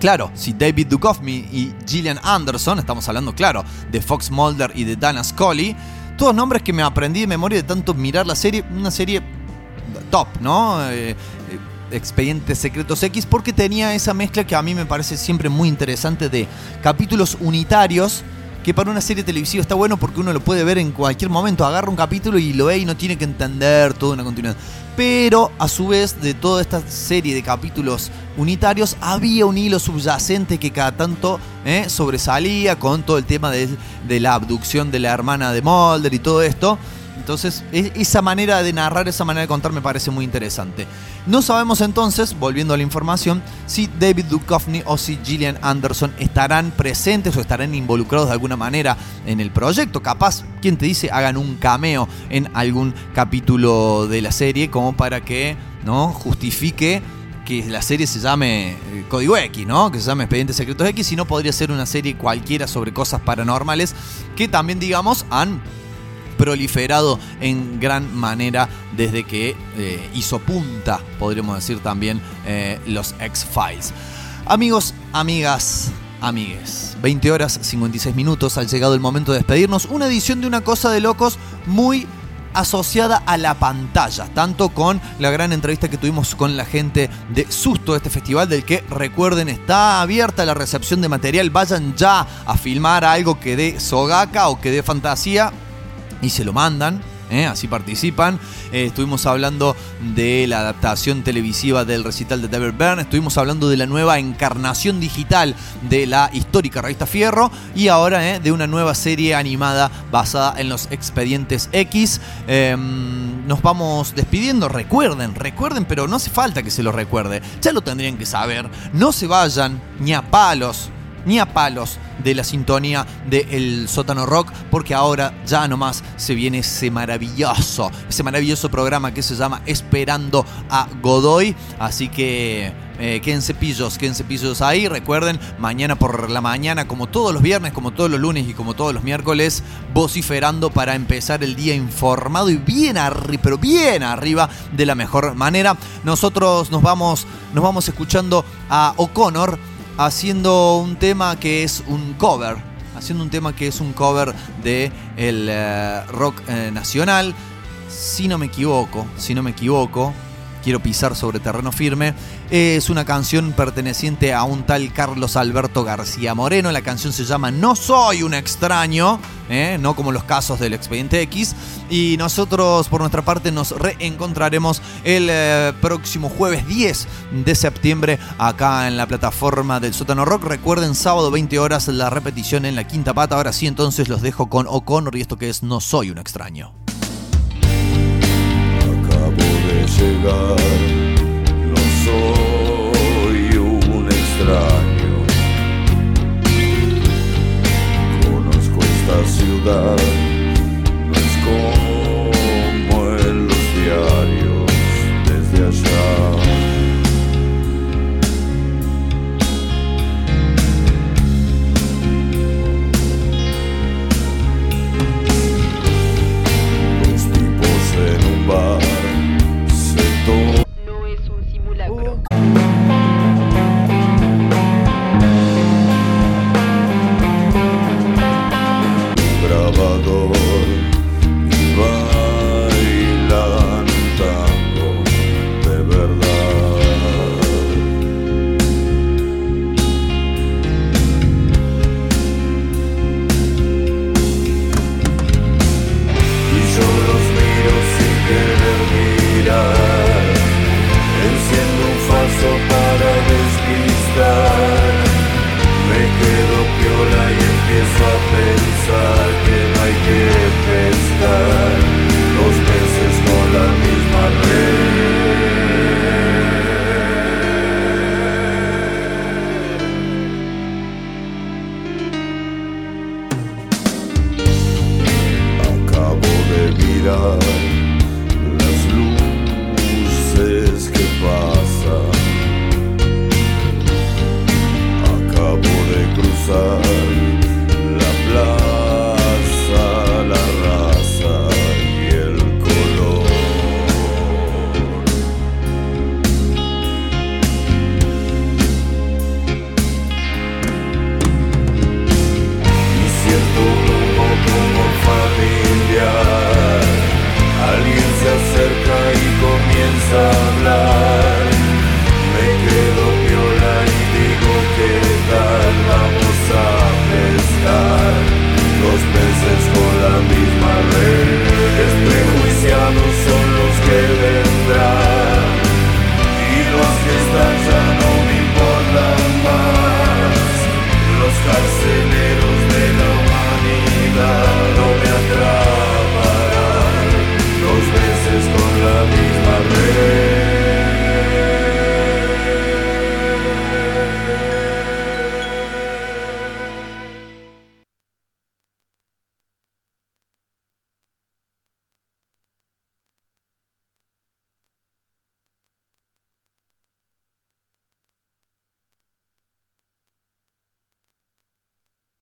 Claro, si David Duchovny y Gillian Anderson, estamos hablando, claro, de Fox Mulder y de Dana Scully, todos nombres que me aprendí de memoria de tanto mirar la serie, una serie top, ¿no? Eh, eh, Expedientes Secretos X, porque tenía esa mezcla que a mí me parece siempre muy interesante de capítulos unitarios que para una serie televisiva está bueno porque uno lo puede ver en cualquier momento. Agarra un capítulo y lo ve y no tiene que entender toda una continuidad. Pero a su vez, de toda esta serie de capítulos unitarios, había un hilo subyacente que cada tanto eh, sobresalía con todo el tema de, de la abducción de la hermana de Mulder y todo esto. Entonces, e- esa manera de narrar, esa manera de contar me parece muy interesante. No sabemos entonces, volviendo a la información, si David Duchovny o si Gillian Anderson estarán presentes o estarán involucrados de alguna manera en el proyecto. Capaz, quien te dice, hagan un cameo en algún capítulo de la serie como para que no justifique que la serie se llame eh, Código X, ¿no? Que se llame Expedientes Secretos X, si no podría ser una serie cualquiera sobre cosas paranormales que también, digamos, han proliferado en gran manera desde que eh, hizo punta, podríamos decir también, eh, los X-Files. Amigos, amigas, amigues, 20 horas 56 minutos, ha llegado el momento de despedirnos. Una edición de Una Cosa de Locos muy asociada a la pantalla, tanto con la gran entrevista que tuvimos con la gente de Susto, este festival del que recuerden está abierta la recepción de material, vayan ya a filmar algo que dé sogaca o que dé fantasía y se lo mandan. ¿eh? Así participan. Eh, estuvimos hablando de la adaptación televisiva del recital de David Byrne. Estuvimos hablando de la nueva encarnación digital de la histórica revista Fierro. Y ahora ¿eh? de una nueva serie animada basada en los expedientes X. Eh, nos vamos despidiendo. Recuerden, recuerden, pero no hace falta que se lo recuerde. Ya lo tendrían que saber. No se vayan ni a palos ni a palos de la sintonía del sótano rock, porque ahora ya nomás se viene ese maravilloso, ese maravilloso programa que se llama Esperando a Godoy. Así que eh, quédense pillos, quédense pillos ahí. Recuerden, mañana por la mañana, como todos los viernes, como todos los lunes y como todos los miércoles, vociferando para empezar el día informado y bien arriba, pero bien arriba de la mejor manera. Nosotros nos vamos, nos vamos escuchando a O'Connor haciendo un tema que es un cover, haciendo un tema que es un cover de el eh, rock eh, nacional. Si no me equivoco, si no me equivoco, quiero pisar sobre terreno firme. Es una canción perteneciente a un tal Carlos Alberto García Moreno. La canción se llama No soy un extraño, ¿eh? no como los casos del expediente X. Y nosotros, por nuestra parte, nos reencontraremos el eh, próximo jueves 10 de septiembre acá en la plataforma del Sótano Rock. Recuerden, sábado 20 horas la repetición en la quinta pata. Ahora sí, entonces los dejo con O'Connor y esto que es No soy un extraño. Llegar, no soy un extraño. Conozco esta ciudad, no es como en los diarios desde allá. Los